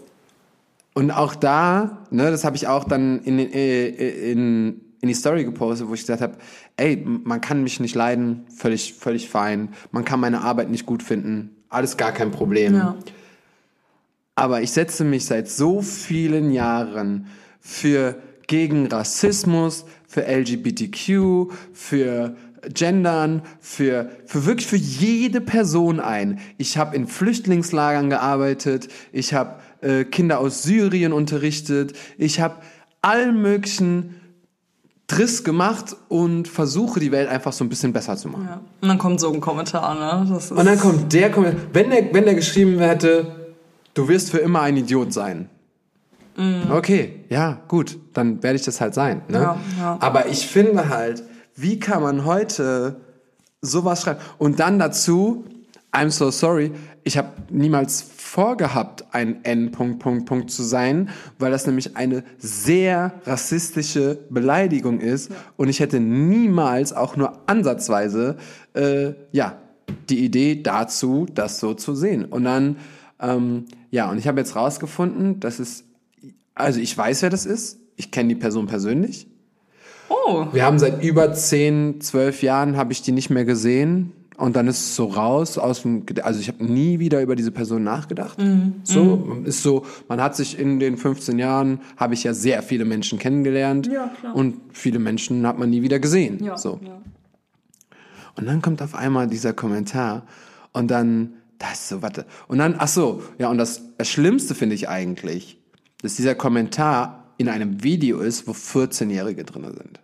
Und auch da, ne, das habe ich auch dann in, äh, in, in die Story gepostet, wo ich gesagt habe, ey, man kann mich nicht leiden, völlig, völlig fein. Man kann meine Arbeit nicht gut finden, alles gar kein Problem. ja. Aber ich setze mich seit so vielen Jahren für gegen Rassismus, für LGBTQ, für Gendern, für, für wirklich für jede Person ein. Ich habe in Flüchtlingslagern gearbeitet, ich habe äh, Kinder aus Syrien unterrichtet. Ich habe allen möglichen Driss gemacht und versuche die Welt einfach so ein bisschen besser zu machen. Ja. Und dann kommt so ein Kommentar, ne? Und dann kommt der Kommentar, wenn der, wenn der geschrieben hätte, du wirst für immer ein Idiot sein. Okay, ja, gut, dann werde ich das halt sein. Ne? Ja, ja. Aber ich finde halt, wie kann man heute sowas schreiben? Und dann dazu, I'm so sorry, ich habe niemals vorgehabt, ein N. Punkt, Punkt, Punkt zu sein, weil das nämlich eine sehr rassistische Beleidigung ist. Und ich hätte niemals auch nur ansatzweise, äh, ja, die Idee dazu, das so zu sehen. Und dann, ähm, ja, und ich habe jetzt rausgefunden, dass es, also ich weiß, wer das ist. Ich kenne die Person persönlich. Oh, Wir haben seit über 10, 12 Jahren habe ich die nicht mehr gesehen. Und dann ist es so raus aus dem, also ich habe nie wieder über diese Person nachgedacht. So, ist so, man hat sich in den 15 Jahren, habe ich ja sehr viele Menschen kennengelernt. Ja, klar. Und viele Menschen hat man nie wieder gesehen. ja. So. ja. Und dann kommt auf einmal dieser Kommentar und dann, das ist so, warte. Und dann, ach so, ja, und das, das Schlimmste finde ich eigentlich, dass dieser Kommentar in einem Video ist, wo 14-Jährige drinne sind.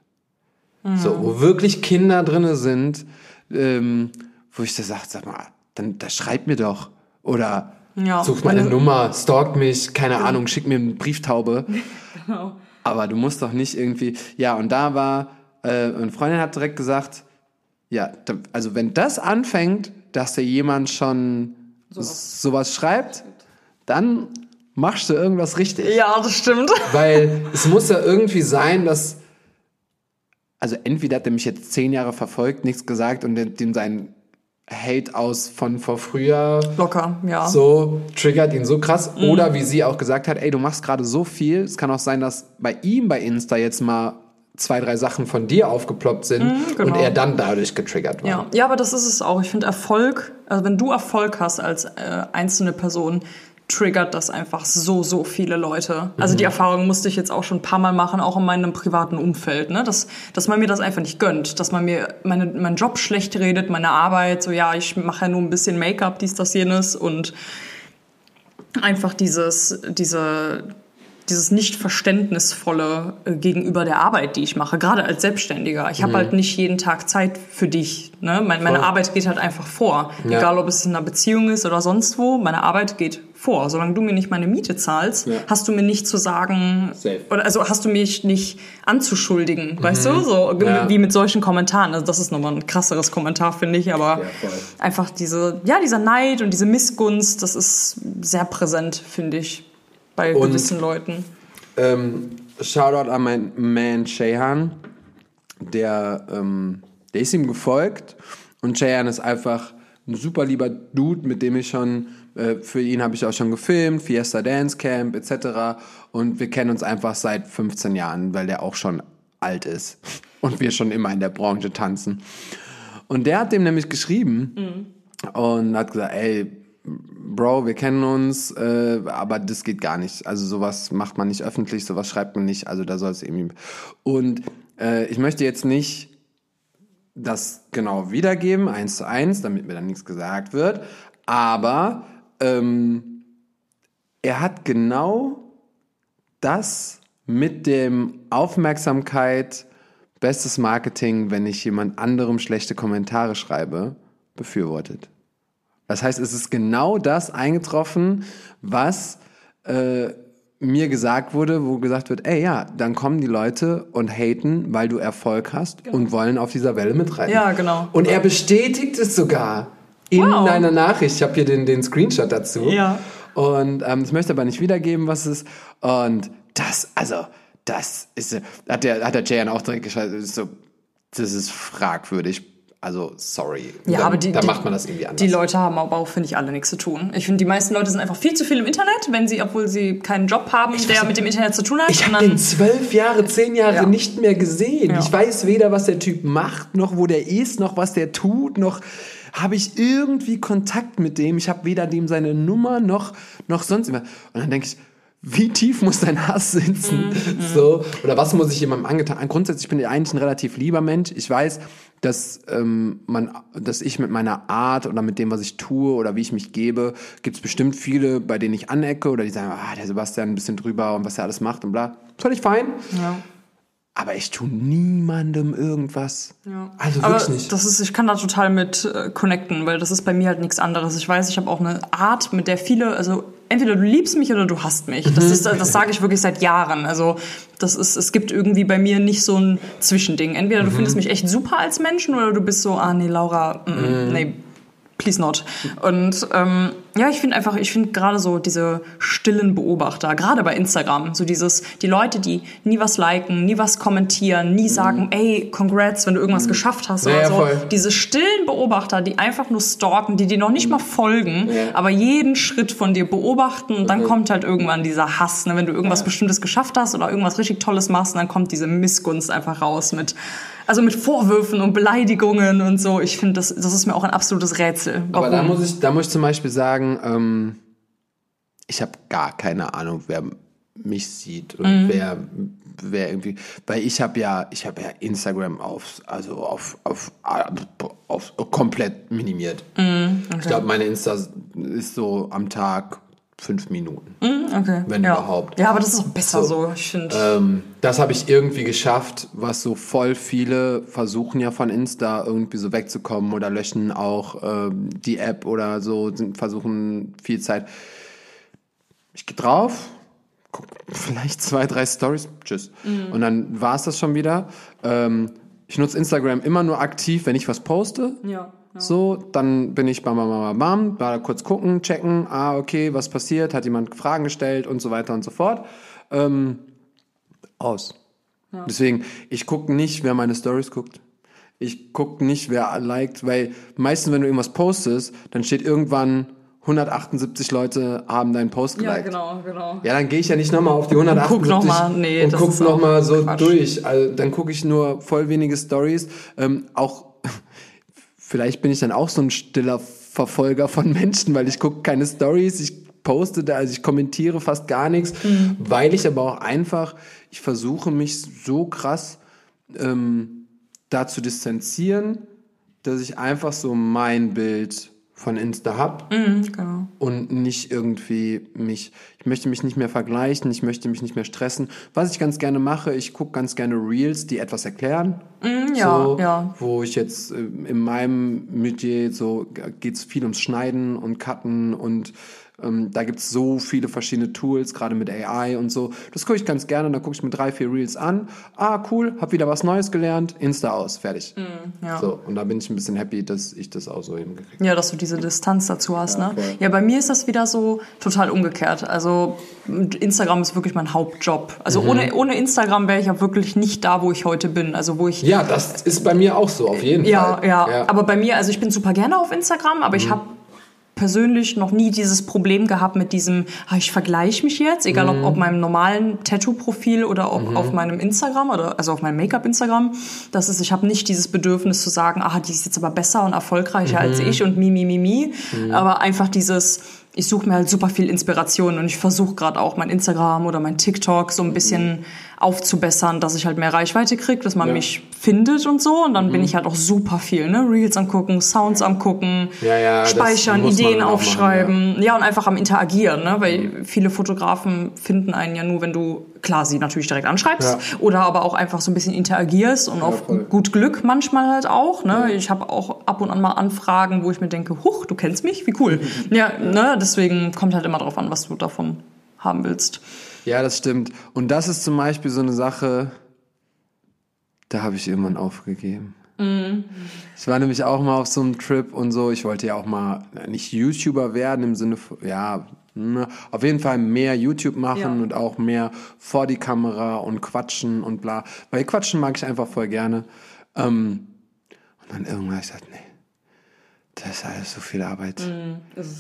So, wo wirklich Kinder drinne sind, ähm, wo ich da sage, sag mal, dann, da schreib mir doch. Oder Ja, sucht meine meine- Nummer, stalkt mich, keine Ahnung, schick mir eine Brieftaube. Genau. Aber du musst doch nicht irgendwie. Ja, und da war, äh, eine Freundin hat direkt gesagt, ja, da, also wenn das anfängt, dass dir jemand schon sowas, schreibt, dann machst du irgendwas richtig. Ja, das stimmt. Weil es muss ja irgendwie sein, dass. Also entweder hat er mich jetzt zehn Jahre verfolgt, nichts gesagt und dem dem sein Hate aus von vor früher Locker, ja. so triggert ihn so krass. Oder wie sie auch gesagt hat, ey, du machst gerade so viel. Es kann auch sein, dass bei ihm bei Insta jetzt mal zwei, drei Sachen von dir aufgeploppt sind genau. und er dann dadurch getriggert war. Ja, ja, aber das ist es auch. Ich finde Erfolg, also wenn du Erfolg hast als äh, einzelne Person, triggert das einfach so, so viele Leute. Also die Erfahrung musste ich jetzt auch schon ein paar Mal machen, auch in meinem privaten Umfeld, ne? dass, dass man mir das einfach nicht gönnt, dass man mir meine, meinen Job schlecht redet, meine Arbeit, so ja, ich mache ja nur ein bisschen Make-up, dies, das, jenes und einfach dieses, diese, dieses nicht verständnisvolle äh, gegenüber der Arbeit, die ich mache, gerade als Selbstständiger. Ich habe halt nicht jeden Tag Zeit für dich. Ne? Meine, meine. Arbeit geht halt einfach vor. Ja. Egal, ob es in einer Beziehung ist oder sonst wo, meine Arbeit geht vor. Solange du mir nicht meine Miete zahlst, Ja. hast du mir nicht zu sagen, Safe. oder also hast du mich nicht anzuschuldigen, weißt du? So Ja. wie mit solchen Kommentaren. Also das ist nochmal ein krasseres Kommentar, finde ich, aber Ja, einfach diese, ja, dieser Neid und diese Missgunst, das ist sehr präsent, finde ich, bei Und- gewissen Leuten. Ähm, Shoutout an meinen Man Shehan, der, ähm, der ist ihm gefolgt und Shehan ist einfach ein super lieber Dude, mit dem ich schon, für ihn habe ich auch schon gefilmt, Fiesta Dance Camp etc. Und wir kennen uns einfach seit 15 Jahren, weil der auch schon alt ist und wir schon immer in der Branche tanzen. Und der hat dem nämlich geschrieben und hat gesagt, ey, Bro, wir kennen uns, äh, aber das geht gar nicht. Also sowas macht man nicht öffentlich, sowas schreibt man nicht. Also da soll es irgendwie. Und äh, ich möchte jetzt nicht das genau wiedergeben, eins zu eins, damit mir dann nichts gesagt wird. Aber ähm, er hat genau das mit dem Aufmerksamkeit, bestes Marketing, wenn ich jemand anderem schlechte Kommentare schreibe, befürwortet. Das heißt, es ist genau das eingetroffen, was äh, mir gesagt wurde, wo gesagt wird, ey ja, dann kommen die Leute und haten, weil du Erfolg hast und wollen auf dieser Welle mitreiten. Ja, genau. Und er bestätigt es sogar in Wow. einer Nachricht. Ich habe hier den, den Screenshot dazu. Ja. Und ähm, ich möchte aber nicht wiedergeben, was es ist. Und das, also, das ist, hat der, hat der Jayan auch direkt geschrieben, das ist so, das ist fragwürdig. Also, sorry. Ja, dann, aber die, dann macht man das irgendwie anders. Die Leute haben aber auch, finde ich, alle nichts zu tun. Ich finde, die meisten Leute sind einfach viel zu viel im Internet, wenn sie, obwohl sie keinen Job haben, der mit dem Internet zu tun hat. Ich habe den zwölf Jahre, zehn Jahre Ja. nicht mehr gesehen. Ja. Ich weiß weder, was der Typ macht, noch wo der ist, noch was der tut, noch habe ich irgendwie Kontakt mit dem. Ich habe weder dem seine Nummer noch, noch sonst immer. Und dann denke ich, wie tief muss dein Hass sitzen? Mhm. So, oder was muss ich jemandem angetan? Grundsätzlich bin ich eigentlich ein relativ lieber Mensch. Ich weiß, dass ähm, man, dass ich mit meiner Art oder mit dem, was ich tue oder wie ich mich gebe, gibt es bestimmt viele, bei denen ich anecke oder die sagen, ah, der Sebastian ein bisschen drüber und was er alles macht und bla. Völlig fein. Ja. Aber ich tue niemandem irgendwas. Ja. Also Aber wirklich nicht. das ist, ich kann da total mit äh, connecten, weil das ist bei mir halt nichts anderes. Ich weiß, ich habe auch eine Art, mit der viele, also entweder du liebst mich oder du hasst mich. Das ist, das sage ich wirklich seit Jahren. Also das ist, es gibt irgendwie bei mir nicht so ein Zwischending. Entweder du findest mich echt super als Menschen oder du bist so, ah nee, Laura, mm, mm, nee, please not. Und ähm, ja, ich finde einfach, ich finde gerade so diese stillen Beobachter, gerade bei Instagram, so dieses, die Leute, die nie was liken, nie was kommentieren, nie sagen, ey, congrats, wenn du irgendwas geschafft hast Ja, oder ja, so. voll. Diese stillen Beobachter, die einfach nur stalken, die dir noch nicht mal folgen, Ja. aber jeden Schritt von dir beobachten und dann kommt halt irgendwann dieser Hass, ne? wenn du irgendwas Bestimmtes geschafft hast oder irgendwas richtig Tolles machst, dann kommt diese Missgunst einfach raus mit, also mit Vorwürfen und Beleidigungen und so. Ich finde, das, das ist mir auch ein absolutes Rätsel. Aber da Warum? muss ich, da muss ich zum Beispiel sagen, ähm, ich habe gar keine Ahnung, wer mich sieht und wer, wer irgendwie, weil ich habe ja, ich habe ja Instagram auf, also auf, auf, auf, komplett minimiert. Ich glaube, meine Insta ist so am Tag fünf Minuten. Okay. wenn ja. überhaupt. Ja, aber das ist auch besser So. so. Ich finde. Ähm, das habe ich irgendwie geschafft, was so voll viele versuchen ja von Insta irgendwie so wegzukommen oder löschen auch ähm, die App oder so, versuchen viel Zeit. Ich gehe drauf, guck vielleicht zwei, drei Stories, tschüss. Und dann war es das schon wieder. Ähm, ich nutze Instagram immer nur aktiv, wenn ich was poste. ja. So, dann bin ich bam, bam, bam, bam, bam, da kurz gucken, checken, ah, okay, was passiert, hat jemand Fragen gestellt und so weiter und so fort. Ähm, aus. Deswegen, ich gucke nicht, wer meine Stories guckt. Ich gucke nicht, wer liked, weil meistens, wenn du irgendwas postest, dann steht irgendwann 178 Leute haben deinen Post Ja, geliked. genau, genau. Ja, dann gehe ich ja nicht nochmal auf die 178 guck noch mal, nee, und guck noch mal so Quatsch. durch. Also, dann gucke ich nur voll wenige Stories. Ähm, auch vielleicht bin ich dann auch so ein stiller Verfolger von Menschen, weil ich gucke keine Stories, ich poste da, also ich kommentiere fast gar nichts, Mhm. weil ich aber auch einfach, ich versuche mich so krass ähm, da zu distanzieren, dass ich einfach so mein Bild von Insta hab Mhm, genau. und nicht irgendwie mich, ich möchte mich nicht mehr vergleichen, ich möchte mich nicht mehr stressen. Was ich ganz gerne mache, ich gucke ganz gerne Reels, die etwas erklären. ja, so, ja. Wo ich jetzt äh, in meinem Metier so geht's viel ums Schneiden und Cutten und ähm, da gibt's so viele verschiedene Tools, gerade mit AI und so. Das gucke ich ganz gerne, dann gucke ich mir drei, vier Reels an. Ah, cool, hab wieder was Neues gelernt, Insta aus, fertig. Mhm, ja. So, und da bin ich ein bisschen happy, dass ich das auch so hingekriegt habe. Ja, dass du diese Distanz dazu hast, ne? voll. Ja, bei mir ist das wieder so total umgekehrt. Also Instagram ist wirklich mein Hauptjob. Also Mhm. ohne, ohne Instagram wäre ich ja wirklich nicht da, wo ich heute bin. Also wo ich Ja, das ist bei mir auch so, auf jeden ja, Fall. ja, Aber bei mir, also ich bin super gerne auf Instagram, aber Mhm. ich habe persönlich noch nie dieses Problem gehabt mit diesem, ah, ich vergleiche mich jetzt, egal Mhm. ob auf meinem normalen Tattoo-Profil oder ob auf meinem Instagram oder also auf meinem Make-up-Instagram. Das ist, ich habe nicht dieses Bedürfnis zu sagen, ah, die ist jetzt aber besser und erfolgreicher als Mhm. ich und mi, mi, mi, mi. Aber einfach dieses, ich suche mir halt super viel Inspiration und ich versuche gerade auch mein Instagram oder mein TikTok so ein bisschen aufzubessern, dass ich halt mehr Reichweite kriege, dass man Ja. mich findet und so. Und dann bin ich halt auch super viel, ne? Reels am gucken, Sounds am gucken, Ja, ja, speichern, Ideen auch machen, aufschreiben. ja. und einfach am Interagieren, ne? Weil viele Fotografen finden einen ja nur, wenn du, klar, sie natürlich direkt anschreibst oder aber auch einfach so ein bisschen interagierst und auf voll. gut Glück manchmal halt auch. Ne? Ich habe auch ab und an mal Anfragen, wo ich mir denke, huch, du kennst mich, wie cool. Ja, ne? deswegen kommt halt immer drauf an, was du davon haben willst. Ja, das stimmt. Und das ist zum Beispiel so eine Sache, da habe ich irgendwann aufgegeben. Ich war nämlich auch mal auf so einem Trip und so. Ich wollte ja auch mal nicht YouTuber werden im Sinne von, ja, ne, auf jeden Fall mehr YouTube machen Ja. und auch mehr vor die Kamera und quatschen und bla. Weil quatschen mag ich einfach voll gerne. Ähm, und dann irgendwann habe ich gesagt, nee, das ist alles so viel Arbeit.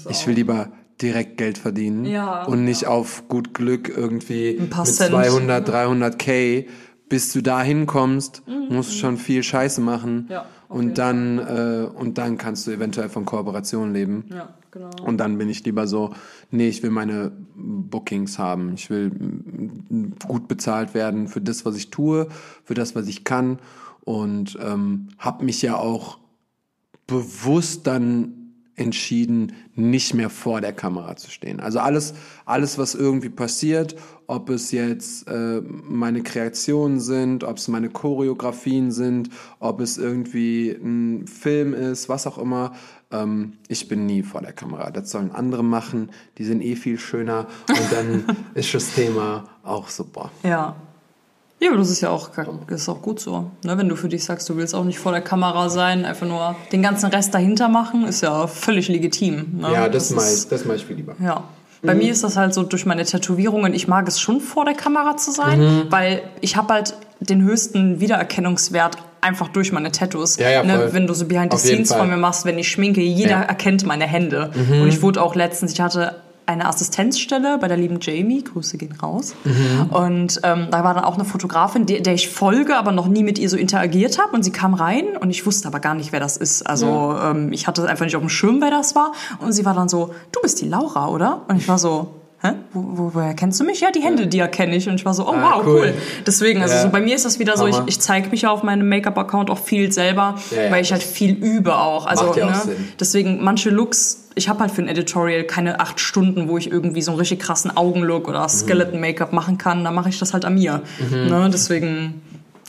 Ich will lieber direkt Geld verdienen Ja, und nicht auf gut Glück irgendwie mit Cent. 200, 300 K. Bis du da hinkommst, musst du schon viel Scheiße machen Mhm. Ja, auf und dann äh, und dann kannst du eventuell von Kooperationen leben. Ja, genau. Und dann bin ich lieber so, nee, ich will meine Bookings haben. Ich will mm, gut bezahlt werden für das, was ich tue, für das, was ich kann und ähm, habe mich ja auch bewusst dann entschieden, nicht mehr vor der Kamera zu stehen. Also alles, alles, was irgendwie passiert, ob es jetzt äh, meine Kreationen sind, ob es meine Choreografien sind, ob es irgendwie ein Film ist, was auch immer, ähm, ich bin nie vor der Kamera. Das sollen andere machen, die sind eh viel schöner und dann ist das Thema auch super. Ja. Ja, aber das ist ja auch, das ist auch gut so. Ne? Wenn du für dich sagst, du willst auch nicht vor der Kamera sein, einfach nur den ganzen Rest dahinter machen, ist ja völlig legitim. Ne? Ja, das, das mache ich, das mach ich viel lieber. Ja. Bei mhm. mir ist das halt so durch meine Tätowierungen, ich mag es schon vor der Kamera zu sein, mhm. weil ich habe halt den höchsten Wiedererkennungswert einfach durch meine Tattoos. Ja, ja, ne? Wenn du so Behind the Scenes von mir machst, wenn ich schminke, jeder ja. erkennt meine Hände. Mhm. Und ich wurde auch letztens, ich hatte eine Assistenzstelle bei der lieben Jamie, Grüße gehen raus. Mhm. Und ähm, da war dann auch eine Fotografin, der, der ich folge, aber noch nie mit ihr so interagiert habe. Und sie kam rein und ich wusste aber gar nicht, wer das ist. Also ja. ähm, ich hatte einfach nicht auf dem Schirm, wer das war. Und sie war dann so, du bist die Laura, oder? Und ich war so, Hä? Wo, wo, woher kennst du mich? Ja, die Hände, ja. die erkenne ich. Und ich war so, oh ah, wow, cool. cool. Deswegen, also ja. so bei mir ist das wieder so, ich, ich zeige mich ja auf meinem Make-up-Account auch viel selber, ja, weil ich halt viel übe auch. Also, ne? auch. Deswegen, manche Looks, ich habe halt für ein Editorial keine acht Stunden, wo ich irgendwie so einen richtig krassen Augenlook oder Skeleton-Make-up machen kann. Da mache ich das halt an mir. Mhm. Ne? Deswegen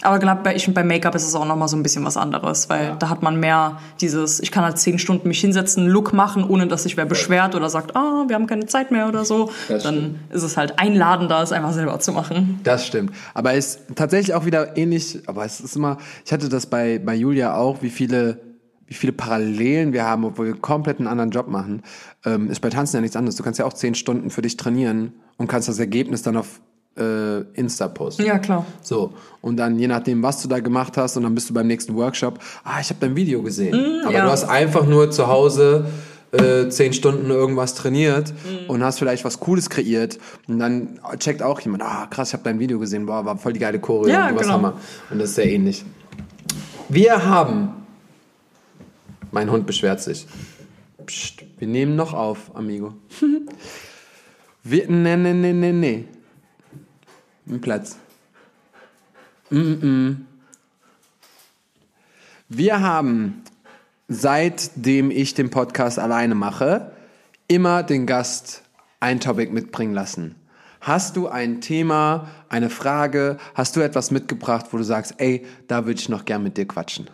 aber glaube bei, ich, bei Make-up ist es auch nochmal so ein bisschen was anderes, weil ja. da hat man mehr dieses, ich kann halt zehn Stunden mich hinsetzen, einen Look machen, ohne dass sich wer beschwert oder sagt, ah, wir haben keine Zeit mehr oder so. Das Dann stimmt. ist es halt einladender, es einfach selber zu machen. Das stimmt. Aber es ist tatsächlich auch wieder ähnlich, aber es ist immer, ich hatte das bei, bei Julia auch, wie viele wie viele Parallelen wir haben, obwohl wir komplett einen anderen Job machen, ähm, ist bei Tanzen ja nichts anderes. Du kannst ja auch zehn Stunden für dich trainieren und kannst das Ergebnis dann auf äh, Insta posten. Ja, klar. So, und dann je nachdem, was du da gemacht hast, und dann bist du beim nächsten Workshop, ah, ich habe dein Video gesehen. Mm, Aber ja. du hast einfach nur zu Hause äh, zehn Stunden irgendwas trainiert mm. und hast vielleicht was Cooles kreiert und dann checkt auch jemand, ah krass, ich habe dein Video gesehen, boah, war voll die geile Choreo ja, und was genau. Hammer. Und das ist sehr ähnlich. Wir haben, mein Hund beschwert sich. Psst, wir nehmen noch auf, Amigo. wir, nee, nee, nee, nee, nee. Ein Platz. Mm -mm. Wir haben, seitdem ich den Podcast alleine mache, immer den Gast ein Topic mitbringen lassen. Hast du ein Thema, eine Frage, hast du etwas mitgebracht, wo du sagst, ey, da würde ich noch gern mit dir quatschen?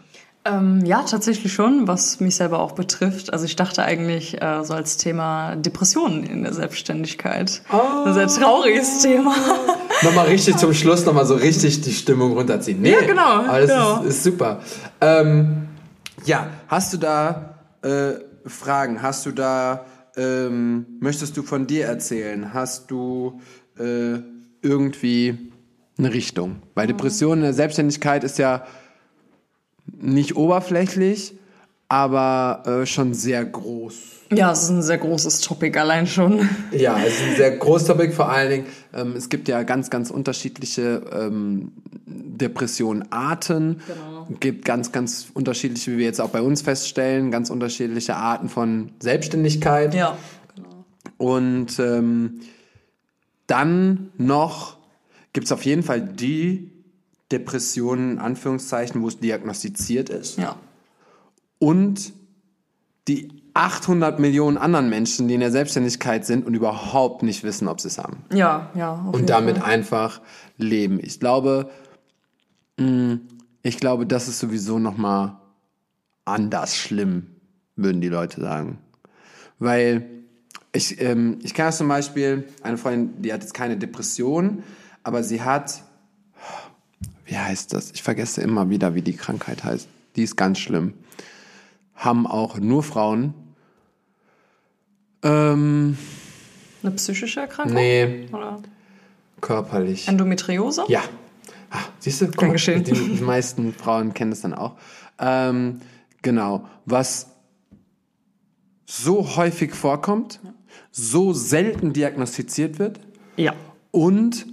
Ähm, ja, tatsächlich schon, was mich selber auch betrifft. Also ich dachte eigentlich äh, so als Thema Depressionen in der Selbstständigkeit. Oh. Ein sehr trauriges Thema. nochmal richtig zum Schluss nochmal so richtig die Stimmung runterziehen. Nee, ja, genau. Aber das genau. Ist, ist, super. Ähm, ja, hast du da äh, Fragen? Hast du da, ähm, möchtest du von dir erzählen? Hast du äh, irgendwie eine Richtung? Weil Depression in der Selbstständigkeit ist ja nicht oberflächlich, aber äh, schon sehr groß. Ja, es ist ein sehr großes Topic allein schon. Ja, es ist ein sehr großes Topic, vor allen Dingen, ähm, es gibt ja ganz, ganz unterschiedliche ähm, Depressionenarten. Genau. Es gibt ganz, ganz unterschiedliche, wie wir jetzt auch bei uns feststellen, ganz unterschiedliche Arten von Selbstständigkeit. Ja, genau. Und ähm, dann noch gibt es auf jeden Fall die Depressionen, in Anführungszeichen, wo es diagnostiziert ist. Ja. Und die 800 Millionen anderen Menschen, die in der Selbstständigkeit sind und überhaupt nicht wissen, ob sie es haben. Ja, ja. und damit Fall. einfach leben. Ich glaube, mm, ich glaube, das ist sowieso noch mal anders schlimm, würden die Leute sagen. Weil ich, ähm, ich kann zum Beispiel, eine Freundin, die hat jetzt keine Depression, aber sie hat wie heißt das? Ich vergesse immer wieder, wie die Krankheit heißt. Die ist ganz schlimm. Haben auch nur Frauen. Ähm, Eine psychische Erkrankung? Nee. Oder? Körperlich. Endometriose? Ja. Ah, siehst du, Kein geschehen. Die, die, meisten Frauen kennen das dann auch. Ähm, genau. Was so häufig vorkommt, so selten diagnostiziert wird. Ja. Und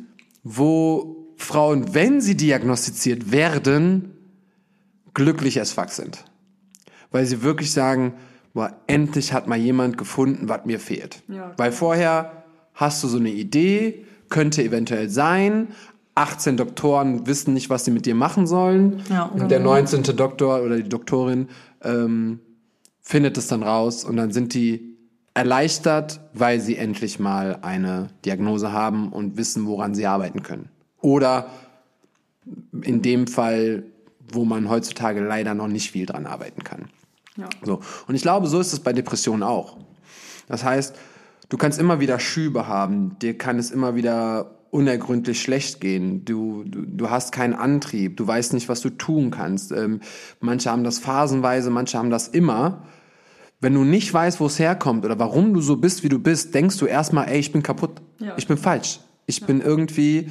wo Frauen, wenn sie diagnostiziert werden, glücklich as fuck sind. Weil sie wirklich sagen, boah, endlich hat mal jemand gefunden, was mir fehlt. Ja. Weil vorher hast du so eine Idee, könnte eventuell sein. 18 Doktoren wissen nicht, was sie mit dir machen sollen. Ja, und der 19. Doktor oder die Doktorin ähm, findet es dann raus und dann sind die erleichtert, weil sie endlich mal eine Diagnose haben und wissen, woran sie arbeiten können. Oder in dem Fall, wo man heutzutage leider noch nicht viel dran arbeiten kann. Ja. So. Und ich glaube, so ist es bei Depressionen auch. Das heißt, du kannst immer wieder Schübe haben, dir kann es immer wieder unergründlich schlecht gehen. Du, du, du hast keinen Antrieb, du weißt nicht, was du tun kannst. Ähm, manche haben das phasenweise, manche haben das immer. Wenn du nicht weißt, wo es herkommt oder warum du so bist, wie du bist, denkst du erstmal, ey, ich bin kaputt. Ja. Ich bin falsch. Ich bin irgendwie,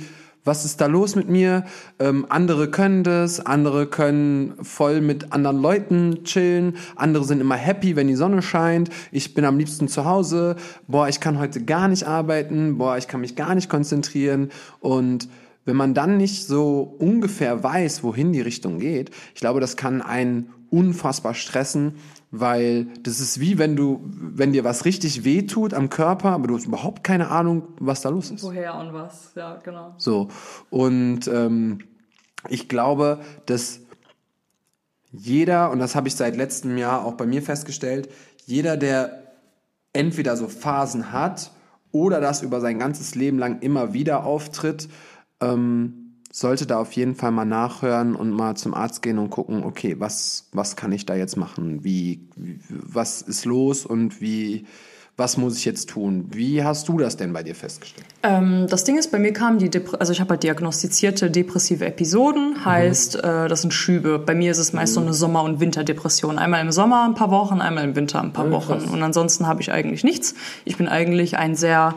was ist da los mit mir? Ähm, andere können das, andere können voll mit anderen Leuten chillen, andere sind immer happy, wenn die Sonne scheint. Ich bin am liebsten zu Hause. Boah, ich kann heute gar nicht arbeiten. Boah, ich kann mich gar nicht konzentrieren. Und wenn man dann nicht so ungefähr weiß, wohin die Richtung geht, ich glaube, das kann einen unfassbar stressen, weil das ist wie wenn du, wenn dir was richtig wehtut am Körper, aber du hast überhaupt keine Ahnung, was da los ist. Woher und was, ja, genau. So. Und ähm, ich glaube, dass jeder, und das habe ich seit letztem Jahr auch bei mir festgestellt, jeder, der entweder so Phasen hat oder das über sein ganzes Leben lang immer wieder auftritt, ähm, sollte da auf jeden Fall mal nachhören und mal zum Arzt gehen und gucken, okay, was, was kann ich da jetzt machen? Wie, was ist los und wie, was muss ich jetzt tun? Wie hast du das denn bei dir festgestellt? Ähm, das Ding ist, bei mir kamen die, Dep also ich habe halt diagnostizierte depressive Episoden, heißt, äh, das sind Schübe. Bei mir ist es meist so eine Sommer- und Winterdepression. Einmal im Sommer ein paar Wochen, einmal im Winter ein paar Ja, Wochen. krass. Und ansonsten habe ich eigentlich nichts. Ich bin eigentlich ein sehr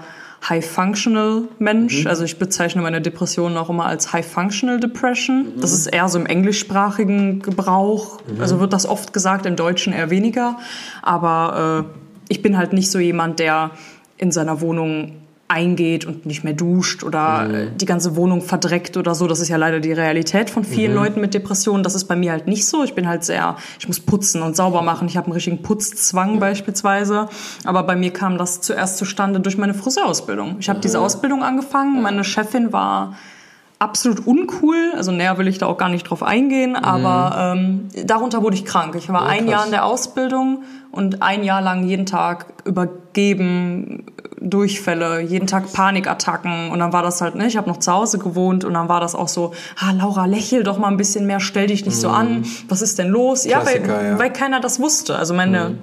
High-Functional Mensch. Also ich bezeichne meine Depression auch immer als High-Functional Depression. Das ist eher so im englischsprachigen Gebrauch. Also wird das oft gesagt, im Deutschen eher weniger. Aber äh, ich bin halt nicht so jemand, der in seiner Wohnung eingeht und nicht mehr duscht oder äh, die ganze Wohnung verdreckt oder so. Das ist ja leider die Realität von vielen Leuten mit Depressionen. Das ist bei mir halt nicht so. Ich bin halt sehr, ich muss putzen und sauber machen. Ich habe einen richtigen Putzzwang beispielsweise. Aber bei mir kam das zuerst zustande durch meine Friseurausbildung. Ich habe diese Ausbildung angefangen. Meine Chefin war absolut uncool. Also näher will ich da auch gar nicht drauf eingehen, aber ähm, darunter wurde ich krank. Ich war Oh, ein. Jahr in der Ausbildung und ein Jahr lang jeden Tag übergeben, Durchfälle, jeden Tag Panikattacken und dann war das halt, ne, ich habe noch zu Hause gewohnt und dann war das auch so, ah Laura, lächel doch mal ein bisschen mehr, stell dich nicht so an, was ist denn los? ja, weil, Mhm. Ja. Mhm. weil keiner das wusste. Also meine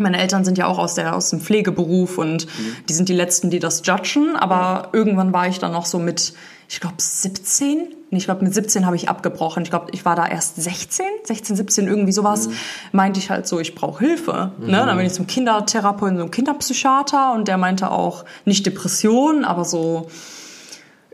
meine Eltern sind ja auch aus, der, aus dem Pflegeberuf und Mhm. die sind die Letzten, die das judgen. Aber irgendwann war ich dann noch so mit, ich glaube, 17. Ich glaube, mit 17 habe ich abgebrochen. Ich glaube, ich war da erst 16, 16, 17, irgendwie sowas. Mhm. Meinte ich halt so, ich brauche Hilfe. Ne? Dann bin ich zum Kindertherapeuten, zum Kinderpsychiater und der meinte auch, nicht Depression, aber so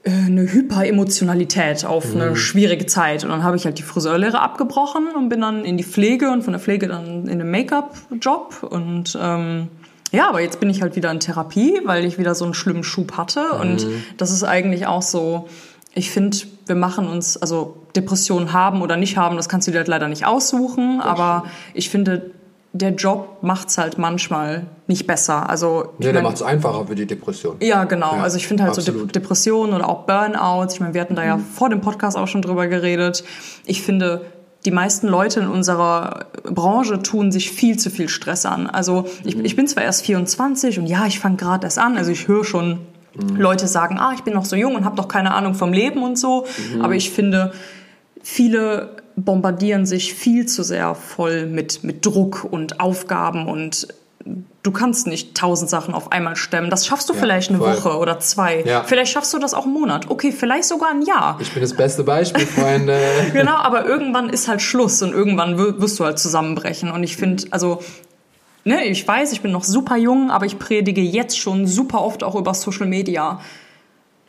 äh, eine Hyperemotionalität auf eine schwierige Zeit. Und dann habe ich halt die Friseurlehre abgebrochen und bin dann in die Pflege und von der Pflege dann in den Make-up-Job. Und ähm, ja, aber jetzt bin ich halt wieder in Therapie, weil ich wieder so einen schlimmen Schub hatte. Und das ist eigentlich auch so, ich finde, wir machen uns, also Depressionen haben oder nicht haben, das kannst du dir halt leider nicht aussuchen. aber ich finde, der Job macht's halt manchmal nicht besser. Also Nee, der mein- macht es einfacher für die Depression. ja, genau. Ja, also ich finde halt so De absolut. Depressionen oder auch Burnouts. Ich meine, wir hatten da ja vor dem Podcast auch schon drüber geredet. Ich finde, die meisten Leute in unserer Branche tun sich viel zu viel Stress an. Also ich, ich bin zwar erst 24 und ja, ich fange gerade erst an. Also ich höre schon Leute sagen, ah, ich bin noch so jung und habe doch keine Ahnung vom Leben und so. Aber ich finde, viele bombardieren sich viel zu sehr voll mit, mit Druck und Aufgaben und du kannst nicht tausend Sachen auf einmal stemmen. Das schaffst du Ja, vielleicht eine voll. Woche oder zwei. Ja. Vielleicht schaffst du das auch einen Monat. Okay, vielleicht sogar ein Jahr. Ich bin das beste Beispiel, Freunde. Genau, aber irgendwann ist halt Schluss und irgendwann wir- wirst du halt zusammenbrechen. Und ich finde, also, ne, ich weiß, ich bin noch super jung, aber ich predige jetzt schon super oft auch über Social Media.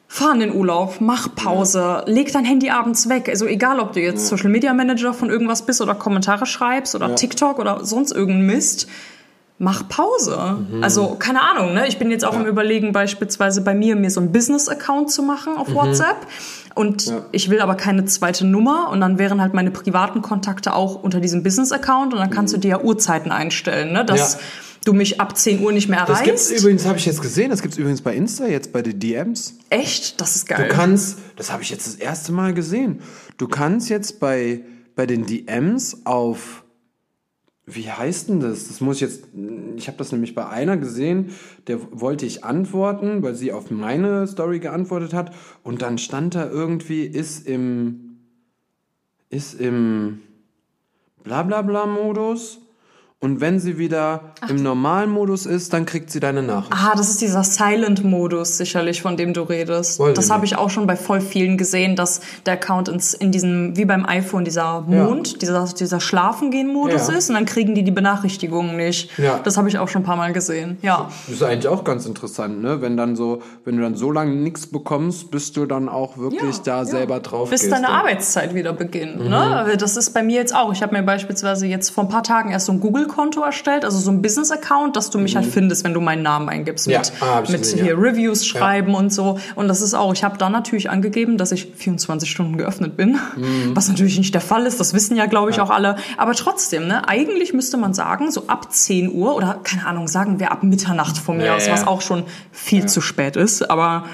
Fahr in den Urlaub, mach Pause, leg dein Handy abends weg. Also egal, ob du jetzt Social Media Manager von irgendwas bist oder Kommentare schreibst oder Ja. TikTok oder sonst irgendein Mist. Mach Pause. Also, keine Ahnung, ne? Ich bin jetzt auch Ja. im Überlegen, beispielsweise bei mir, mir so einen Business-Account zu machen auf WhatsApp. Und Ja. ich will aber keine zweite Nummer und dann wären halt meine privaten Kontakte auch unter diesem Business-Account und dann kannst du dir ja Uhrzeiten einstellen, ne? Dass, Ja. du mich ab 10 Uhr nicht mehr Das erreichst. gibt's übrigens, habe ich jetzt gesehen, das gibt's übrigens bei Insta, jetzt bei den DMs. Echt? Das ist Du geil. kannst, das habe ich jetzt das erste Mal gesehen, du kannst jetzt bei, bei den DMs auf, wie heißt denn das? Das muss ich jetzt, ich habe das nämlich bei einer gesehen, der wollte ich antworten, weil sie auf meine Story geantwortet hat und dann stand da irgendwie, ist im, ist im Blablabla-Modus und wenn sie wieder im normalen Modus ist, dann kriegt sie deine Nachricht. Ah, das ist dieser Silent-Modus sicherlich, von dem du redest. Weiß das habe ich auch schon bei voll vielen gesehen, dass der Account ins, in diesem, wie beim iPhone, dieser Mond, dieser, dieser Schlafengehen-Modus Ja. ist und dann kriegen die die Benachrichtigungen nicht. Ja. Das habe ich auch schon ein paar Mal gesehen. Ja. Das ist eigentlich auch ganz interessant, ne? Wenn dann so, wenn du dann so lange nichts bekommst, bis du dann auch wirklich Ja, da ja. selber drauf Bis gehst. deine ja. Arbeitszeit wieder beginnt. Mhm. Ne? Das ist bei mir jetzt auch. Ich habe mir beispielsweise jetzt vor ein paar Tagen erst so ein Google-Konto erstellt, also so ein Business-Account, dass du mich halt findest, wenn du meinen Namen eingibst. Mhm. Ja, Mit, ah, mit hier ja. Reviews schreiben und so. Und das ist auch, ich habe da natürlich angegeben, dass ich 24 Stunden geöffnet bin. Mhm. Was natürlich nicht der Fall ist, das wissen ja, glaube ich, auch alle. Aber trotzdem, ne, eigentlich müsste man sagen, so ab 10 Uhr oder keine Ahnung, sagen wir ab Mitternacht von mir Ja, aus, ja. was auch schon viel zu spät ist. Aber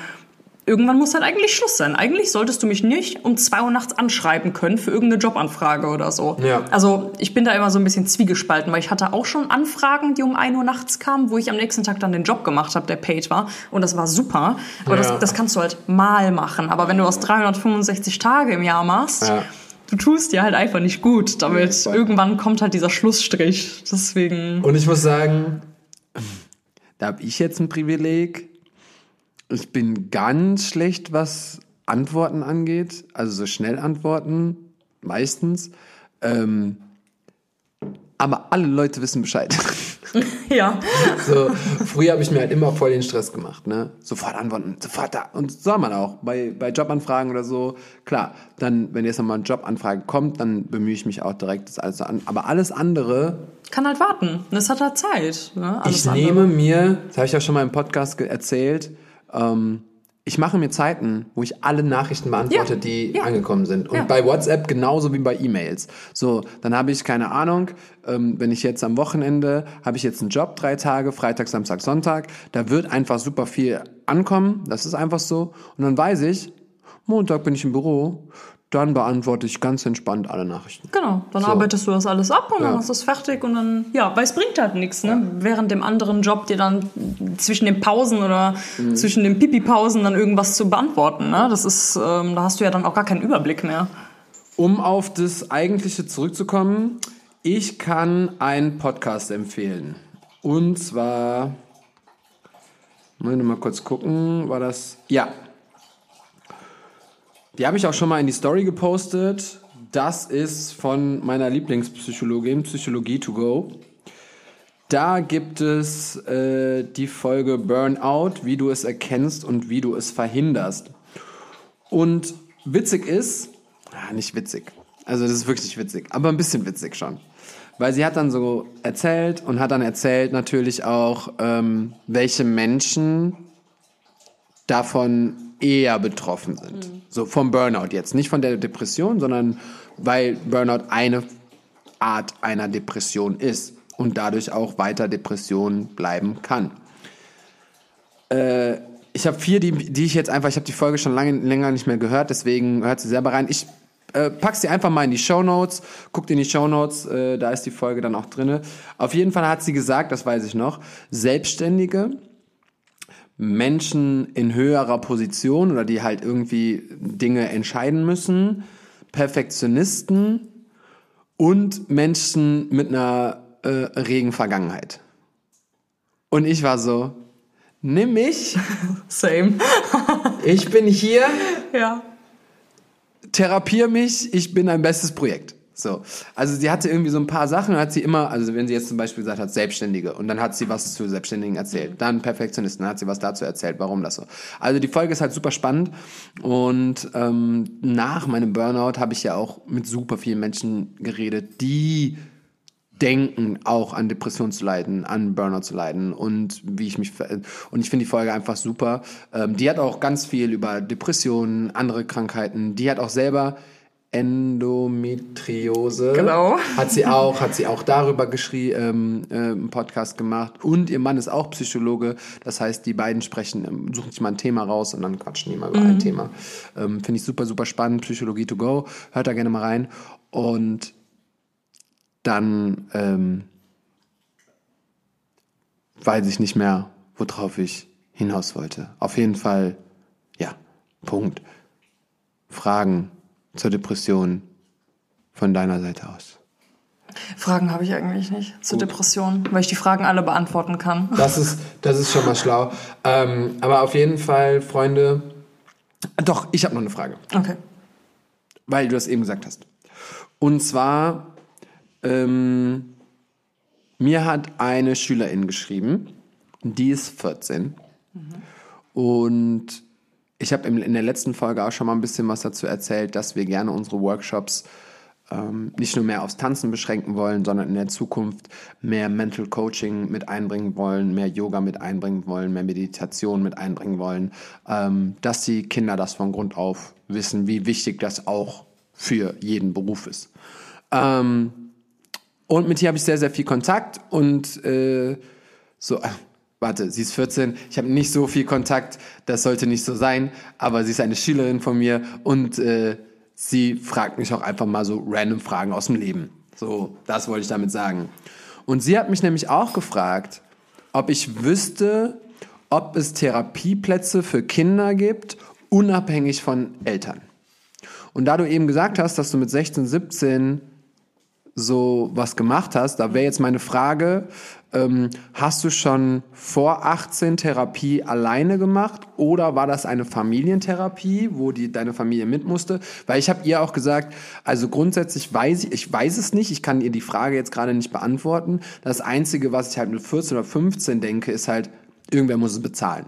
irgendwann muss halt eigentlich Schluss sein. Eigentlich solltest du mich nicht um 2 Uhr nachts anschreiben können für irgendeine Jobanfrage oder so. Ja. Also ich bin da immer so ein bisschen zwiegespalten, weil ich hatte auch schon Anfragen, die um 1 Uhr nachts kamen, wo ich am nächsten Tag dann den Job gemacht habe, der paid war. Und das war super. Aber Ja. das, das kannst du halt mal machen. Aber wenn du aus 365 Tage im Jahr machst, Ja. du tust dir halt einfach nicht gut. Damit irgendwann kommt halt dieser Schlussstrich. Deswegen... Und ich muss sagen, da habe ich jetzt ein Privileg. Ich bin ganz schlecht, was Antworten angeht. Also so schnell antworten, meistens. Ähm, aber alle Leute wissen Bescheid. Ja. So, früher habe ich mir halt immer voll den Stress gemacht, ne? Sofort antworten, sofort da. Und soll man auch. Bei, bei Jobanfragen oder so, klar, dann, wenn jetzt nochmal eine Jobanfrage kommt, dann bemühe ich mich auch direkt, das alles an. Aber alles andere, Kann halt warten. Das hat halt Zeit. Ne? Ich andere. nehme mir, das habe ich auch schon mal im Podcast erzählt, ähm, ich mache mir Zeiten, wo ich alle Nachrichten beantworte, Ja, die ja. angekommen sind. Und Ja. bei WhatsApp genauso wie bei E-Mails. So, dann habe ich keine Ahnung, ähm, wenn ich jetzt am Wochenende, habe ich jetzt einen Job, drei Tage, Freitag, Samstag, Sonntag, da wird einfach super viel ankommen, das ist einfach so. Und dann weiß ich, Montag bin ich im Büro, dann beantworte ich ganz entspannt alle Nachrichten. Genau, dann So. arbeitest du das alles ab und dann Ja. hast du es fertig und dann, ja, weil es bringt halt nichts, ne? Während dem anderen Job dir dann zwischen den Pausen oder Mhm. zwischen den Pipi-Pausen dann irgendwas zu beantworten, ne? Das ist, ähm, da hast du ja dann auch gar keinen Überblick mehr. Um auf das Eigentliche zurückzukommen, ich kann einen Podcast empfehlen. Und zwar, mal kurz gucken, war das, ja. Die habe ich auch schon mal in die Story gepostet. Das ist von meiner Lieblingspsychologin, Psychologie to go. Da gibt es äh, die Folge Burnout, wie du es erkennst und wie du es verhinderst. Und witzig ist, ah, nicht witzig, also das ist wirklich nicht witzig, aber ein bisschen witzig schon. Weil sie hat dann so erzählt und hat dann erzählt natürlich auch, ähm, welche Menschen davon eher betroffen sind. So vom Burnout jetzt. Nicht von der Depression, sondern weil Burnout eine Art einer Depression ist und dadurch auch weiter Depression bleiben kann. Äh, ich habe vier, die, die ich jetzt einfach, ich habe die Folge schon lange, länger nicht mehr gehört, deswegen hört sie selber rein. Ich äh, pack sie einfach mal in die Show Notes, guckt in die Show Notes, äh, da ist die Folge dann auch drinne. Auf jeden Fall hat sie gesagt, das weiß ich noch, Selbstständige, Menschen in höherer Position oder die halt irgendwie Dinge entscheiden müssen, Perfektionisten und Menschen mit einer äh, regen Vergangenheit. Und ich war so, nimm mich, Same. ich bin hier, ja. therapier mich, ich bin ein bestes Projekt. So. Also sie hatte irgendwie so ein paar Sachen, hat sie immer, also wenn sie jetzt zum Beispiel gesagt hat, Selbstständige, und dann hat sie was zu Selbstständigen erzählt, dann Perfektionisten, dann hat sie was dazu erzählt, warum das so. Also die Folge ist halt super spannend und ähm, nach meinem Burnout habe ich ja auch mit super vielen Menschen geredet, die denken, auch an Depression zu leiden, an Burnout zu leiden und wie ich mich und ich finde die Folge einfach super. Ähm, die hat auch ganz viel über Depressionen, andere Krankheiten. Die hat auch selber Endometriose. Genau. Hat sie auch, hat sie auch darüber geschrieben, ähm, äh, einen Podcast gemacht. Und ihr Mann ist auch Psychologe. Das heißt, die beiden sprechen, ähm, suchen sich mal ein Thema raus und dann quatschen die mal über ein Thema. Ähm, Finde ich super, super spannend. Psychologie to go. Hört da gerne mal rein. Und dann ähm, weiß ich nicht mehr, worauf ich hinaus wollte. Auf jeden Fall, ja, Punkt. Fragen zur Depression von deiner Seite aus. Fragen habe ich eigentlich nicht zur Depression, weil ich die Fragen alle beantworten kann. Das ist, das ist schon mal schlau. Ähm, aber auf jeden Fall, Freunde. Doch, ich habe noch eine Frage, Okay. weil du das eben gesagt hast. Und zwar, ähm, mir hat eine Schülerin geschrieben, die ist 14. Und ich habe in der letzten Folge auch schon mal ein bisschen was dazu erzählt, dass wir gerne unsere Workshops ähm, nicht nur mehr aufs Tanzen beschränken wollen, sondern in der Zukunft mehr Mental Coaching mit einbringen wollen, mehr Yoga mit einbringen wollen, mehr Meditation mit einbringen wollen, ähm, dass die Kinder das von Grund auf wissen, wie wichtig das auch für jeden Beruf ist. Ähm, und mit ihr habe ich sehr, sehr viel Kontakt und äh, so, warte, sie ist 14, ich habe nicht so viel Kontakt, das sollte nicht so sein, aber sie ist eine Schülerin von mir und äh, sie fragt mich auch einfach mal so random Fragen aus dem Leben. So, das wollte ich damit sagen. Und sie hat mich nämlich auch gefragt, ob ich wüsste, ob es Therapieplätze für Kinder gibt, unabhängig von Eltern. Und da du eben gesagt hast, dass du mit 16, 17 so was gemacht hast, da wäre jetzt meine Frage, ähm, hast du schon vor 18 Therapie alleine gemacht oder war das eine Familientherapie, wo die, deine Familie mit musste? Weil ich habe ihr auch gesagt, also grundsätzlich weiß ich, ich weiß es nicht, ich kann ihr die Frage jetzt gerade nicht beantworten. Das Einzige, was ich halt mit 14 oder 15 denke, ist halt, irgendwer muss es bezahlen.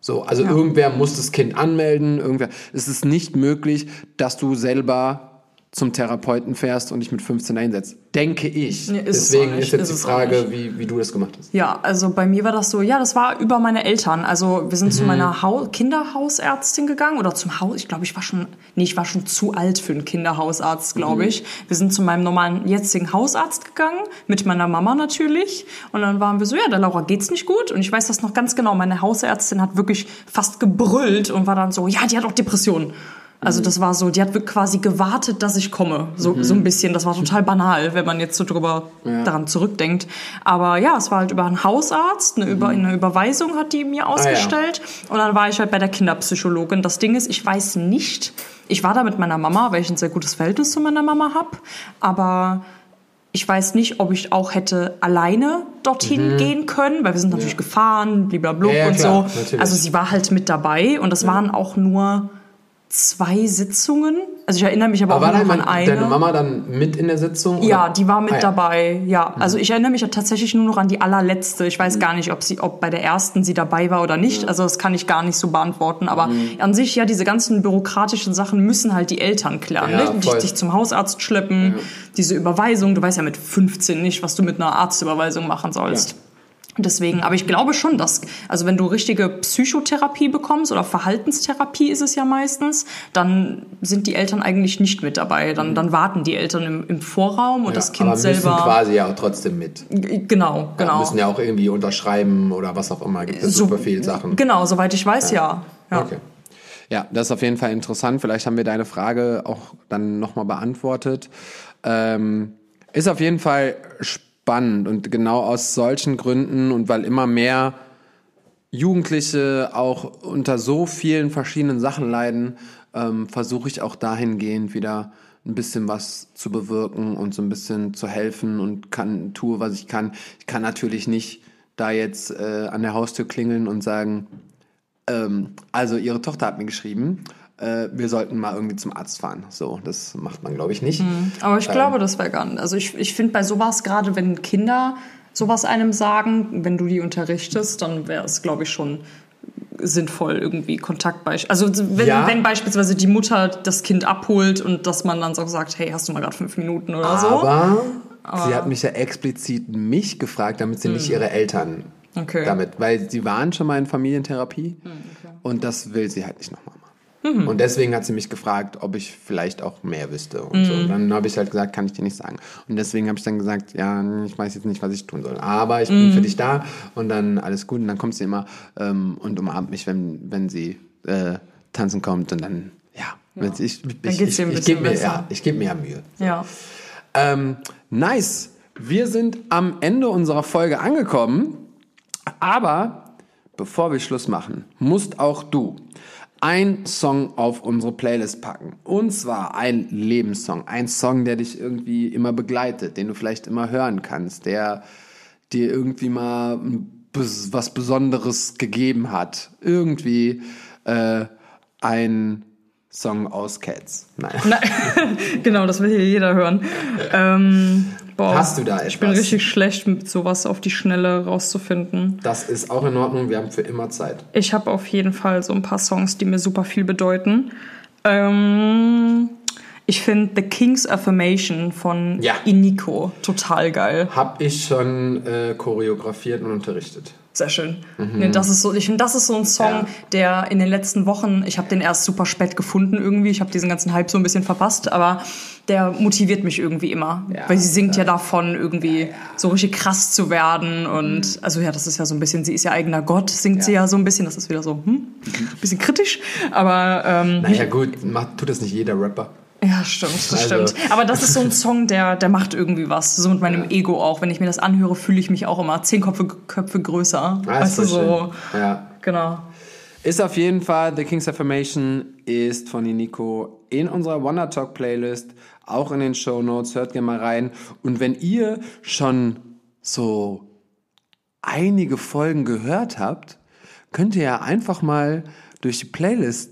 So, also irgendwer muss das Kind anmelden, irgendwer. Es ist nicht möglich, dass du selber zum Therapeuten fährst und dich mit 15 einsetzt. Denke ich. Nee, ist es Deswegen ist jetzt ist die Frage, wie, wie du das gemacht hast. Ja, also bei mir war das so, ja, das war über meine Eltern. Also wir sind Mhm. zu meiner Hau Kinderhausärztin gegangen oder zum Haus, ich glaube, ich war schon, nee, ich war schon zu alt für einen Kinderhausarzt, glaube Mhm. ich. Wir sind zu meinem normalen jetzigen Hausarzt gegangen, mit meiner Mama natürlich. Und dann waren wir so, ja, der Laura geht's nicht gut. Und ich weiß das noch ganz genau, meine Hausärztin hat wirklich fast gebrüllt und war dann so, ja, die hat auch Depressionen. Also Mhm. das war so, die hat wirklich quasi gewartet, dass ich komme. So, so ein bisschen. Das war total banal, wenn man jetzt so drüber daran zurückdenkt. Aber ja, es war halt über einen Hausarzt, eine, über, eine Überweisung hat die mir ausgestellt. Und dann war ich halt bei der Kinderpsychologin. Das Ding ist, ich weiß nicht, ich war da mit meiner Mama, weil ich ein sehr gutes Verhältnis zu meiner Mama habe. Aber ich weiß nicht, ob ich auch hätte alleine dorthin gehen können, weil wir sind natürlich gefahren, blablabla Mhm. Ja, ja, und klar, so. natürlich. Also sie war halt mit dabei und das waren auch nur zwei Sitzungen. Also ich erinnere mich aber, Aber auch deine, an eine. deine Mama dann mit in der Sitzung? ja, oder? die war mit Ah, ja. dabei. Ja, also ich erinnere mich ja tatsächlich nur noch an die allerletzte. Ich Mhm. weiß gar nicht, ob sie, ob bei der ersten sie dabei war oder nicht. Also das kann ich gar nicht so beantworten. Aber Mhm. an sich ja diese ganzen bürokratischen Sachen müssen halt die Eltern klären, Ja, ne? Dich, dich zum Hausarzt schleppen, diese Überweisung. Du weißt ja mit 15 nicht, was du mit einer Arztüberweisung machen sollst. Deswegen, aber ich glaube schon, dass, also wenn du richtige Psychotherapie bekommst oder Verhaltenstherapie ist es ja meistens, dann sind die Eltern eigentlich nicht mit dabei. Dann, dann warten die Eltern im, im Vorraum und Ja, das Kind aber müssen selber. quasi ja auch trotzdem mit. Genau, Ja, genau. müssen ja auch irgendwie unterschreiben oder was auch immer. Gibt es So- super viele Sachen. Genau, soweit ich weiß, ja. ja. Okay. Ja, das ist auf jeden Fall interessant. Vielleicht haben wir deine Frage auch dann nochmal beantwortet. Ähm, ist auf jeden Fall spannend und genau aus solchen Gründen und weil immer mehr Jugendliche auch unter so vielen verschiedenen Sachen leiden, ähm, versuche ich auch dahingehend wieder ein bisschen was zu bewirken und so ein bisschen zu helfen und kann tue, was ich kann. Ich kann natürlich nicht da jetzt äh, an der Haustür klingeln und sagen, ähm, also ihre Tochter hat mir geschrieben, äh, wir sollten mal irgendwie zum Arzt fahren. So, das macht man, glaube ich, nicht. Aber ich glaube, das wäre gar nicht. Also ich, ich finde bei sowas, gerade wenn Kinder sowas einem sagen, wenn du die unterrichtest, dann wäre es, glaube ich, schon sinnvoll, irgendwie Kontaktbeispiel. Also wenn, Ja. wenn beispielsweise die Mutter das Kind abholt und dass man dann so sagt, hey, hast du mal gerade fünf Minuten oder so? Aber sie hat mich ja explizit mich gefragt, damit sie nicht ihre Eltern Okay. damit, weil sie waren schon mal in Familientherapie und das will sie halt nicht nochmal machen. Und deswegen hat sie mich gefragt, ob ich vielleicht auch mehr wüsste und so. Dann habe ich halt gesagt, kann ich dir nicht sagen. Und deswegen habe ich dann gesagt, ja, ich weiß jetzt nicht, was ich tun soll. Aber ich bin für dich da und dann alles gut. Und dann kommt sie immer ähm, und umarmt mich, wenn, wenn sie äh, tanzen kommt. Und dann, ja, sie- ich, ich, ich, ich, bisschen gebe mir, ja, ich gebe mir ja Mühe. Ja. Ähm, nice. Wir sind am Ende unserer Folge angekommen. Aber bevor wir Schluss machen, musst auch du ein Song auf unsere Playlist packen. Und zwar ein Lebenssong. Ein Song, der dich irgendwie immer begleitet, den du vielleicht immer hören kannst, der dir irgendwie mal was Besonderes gegeben hat. Irgendwie äh, ein Song aus Cats. Nein. Genau, das will hier jeder hören. Ähm, boah, Hast du da Ich bin etwas? richtig schlecht, mit sowas auf die Schnelle rauszufinden. Das ist auch in Ordnung. Wir haben für immer Zeit. Ich habe auf jeden Fall so ein paar Songs, die mir super viel bedeuten. Ähm, ich finde The King's Affirmation von Ja. Iniko total geil. Hab ich schon äh, choreografiert und unterrichtet. Sehr schön. Nee, das ist so, ich finde, das ist so ein Song, Mhm. Ja. der in den letzten Wochen, ich habe den erst super spät gefunden irgendwie, ich habe diesen ganzen Hype so ein bisschen verpasst, aber der motiviert mich irgendwie immer, Ja, weil sie singt ja, davon irgendwie so richtig krass zu werden und Mhm. also ja, das ist ja so ein bisschen, sie ist ja eigener Gott, singt sie ja so ein bisschen, das ist wieder so, hm, bisschen kritisch, aber ähm, Naja, gut, macht, tut das nicht jeder Rapper. Ja, stimmt, das Also- stimmt. Aber das ist so ein Song, der, der macht irgendwie was. So mit meinem Ego auch. Wenn ich mir das anhöre, fühle ich mich auch immer zehn Köpfe, Köpfe größer. Ah, weißt du, so. schön. Ja. Genau. Ist auf jeden Fall, The King's Affirmation ist von Nico in unserer Wonder Talk Playlist, auch in den Show Notes. Hört gerne mal rein. Und wenn ihr schon so einige Folgen gehört habt, könnt ihr ja einfach mal durch die Playlist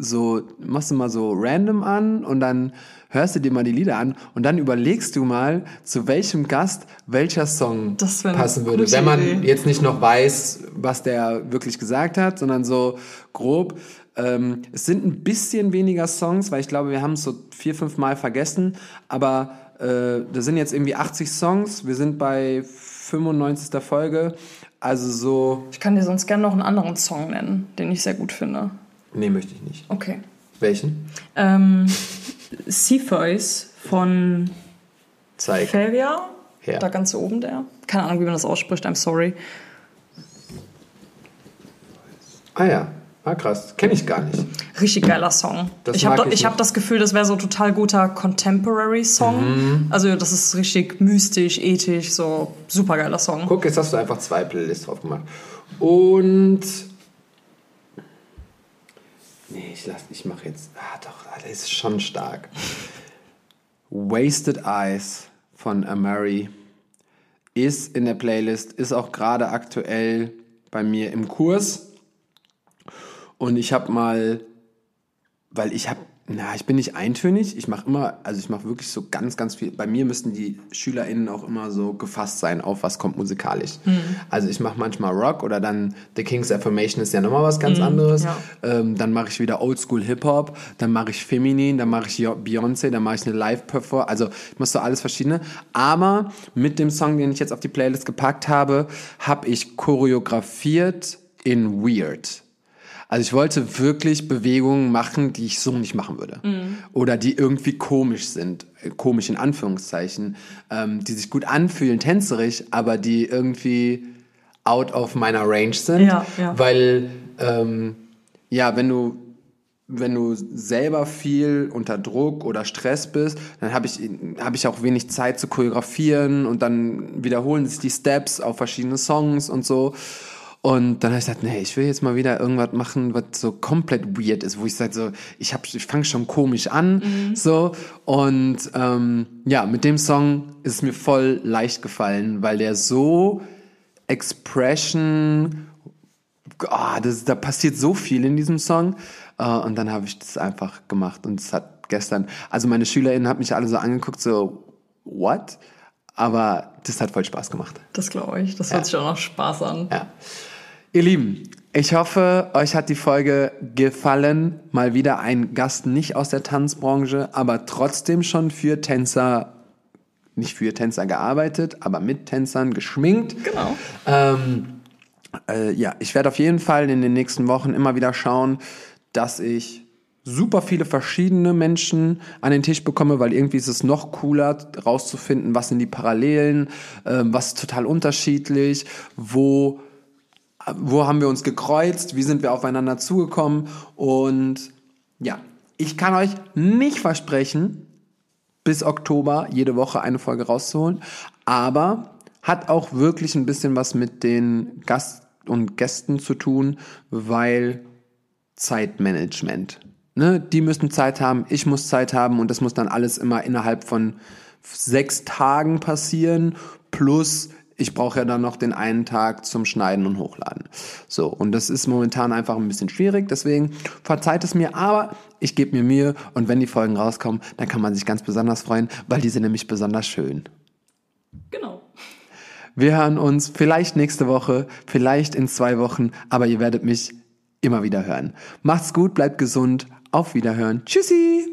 so, machst du mal so random an und dann hörst du dir mal die Lieder an und dann überlegst du mal, zu welchem Gast welcher Song passen würde. Wenn man Idee. jetzt nicht noch weiß, was der wirklich gesagt hat, sondern so grob. Ähm, es sind ein bisschen weniger Songs, weil ich glaube, wir haben es so vier, fünf Mal vergessen. Aber äh, da sind jetzt irgendwie 80 Songs. Wir sind bei 95. Folge. Also so. Ich kann dir sonst gerne noch einen anderen Song nennen, den ich sehr gut finde. Nee, möchte ich nicht. Okay. Welchen? Ähm, Cepheus von Zeig. Fabia. Ja. Da ganz oben der. Keine Ahnung, wie man das ausspricht, I'm sorry. Ah ja. Ah krass. Kenne ich gar nicht. Richtig geiler Song. Das ich habe hab das Gefühl, das wäre so ein total guter Contemporary-Song. Mhm. Also das ist richtig mystisch, ethisch, so super geiler Song. Guck, jetzt hast du einfach zwei Playlists drauf gemacht. Und. Nee, ich lass, ich mache jetzt. Ah, doch, das ist schon stark. Wasted Eyes von Amari ist in der Playlist, ist auch gerade aktuell bei mir im Kurs. Und ich habe mal, weil ich habe, na, ich bin nicht eintönig. Ich mache immer, also ich mache wirklich so ganz, ganz viel. Bei mir müssten die SchülerInnen auch immer so gefasst sein auf was kommt musikalisch. Also ich mache manchmal Rock oder dann The King's Affirmation ist ja nochmal was ganz anderes. ja. Ähm, dann mache ich wieder Oldschool Hip-Hop, dann mache ich Feminin, dann mache ich Beyoncé, dann mache ich eine Live-Performance. Also ich mache so alles verschiedene. Aber mit dem Song, den ich jetzt auf die Playlist gepackt habe, habe ich choreografiert in Weird. Also ich wollte wirklich Bewegungen machen, die ich so nicht machen würde. Oder die irgendwie komisch sind. Äh, Komisch in Anführungszeichen. Ähm, die sich gut anfühlen, tänzerisch, aber die irgendwie out of meiner Range sind. Ja, ja. Weil, ähm, ja, wenn du wenn du selber viel unter Druck oder Stress bist, dann habe ich, hab ich auch wenig Zeit zu choreografieren und dann wiederholen sich die Steps auf verschiedene Songs und so. Und dann habe ich gesagt, nee, ich will jetzt mal wieder irgendwas machen, was so komplett weird ist, wo ich sage so, ich hab, ich fange schon komisch an, so. Und ähm, ja, mit dem Song ist es mir voll leicht gefallen, weil der so Expression ah, das, da passiert so viel in diesem Song. Äh, und dann habe ich das einfach gemacht. Und es hat gestern, also meine SchülerInnen haben mich alle so angeguckt, so, what? Aber das hat voll Spaß gemacht. Das glaube ich. Das hört sich auch noch Spaß an. Ja. Ihr Lieben, ich hoffe, euch hat die Folge gefallen. Mal wieder ein Gast nicht aus der Tanzbranche, aber trotzdem schon für Tänzer, nicht für Tänzer gearbeitet, aber mit Tänzern geschminkt. Genau. Ähm, äh, ja, ich werde auf jeden Fall in den nächsten Wochen immer wieder schauen, dass ich super viele verschiedene Menschen an den Tisch bekomme, weil irgendwie ist es noch cooler rauszufinden, was sind die Parallelen, äh, was ist total unterschiedlich, wo, wo haben wir uns gekreuzt, wie sind wir aufeinander zugekommen und ja, ich kann euch nicht versprechen, bis Oktober jede Woche eine Folge rauszuholen, aber hat auch wirklich ein bisschen was mit den Gast und Gästen zu tun, weil Zeitmanagement. Ne? Die müssen Zeit haben, ich muss Zeit haben und das muss dann alles immer innerhalb von sechs Tagen passieren, plus ich brauche ja dann noch den einen Tag zum Schneiden und Hochladen. So, und das ist momentan einfach ein bisschen schwierig, deswegen verzeiht es mir, aber ich gebe mir Mühe und wenn die Folgen rauskommen, dann kann man sich ganz besonders freuen, weil die sind nämlich besonders schön. Genau. Wir hören uns vielleicht nächste Woche, vielleicht in zwei Wochen, aber ihr werdet mich immer wieder hören. Macht's gut, bleibt gesund, auf Wiederhören. Tschüssi!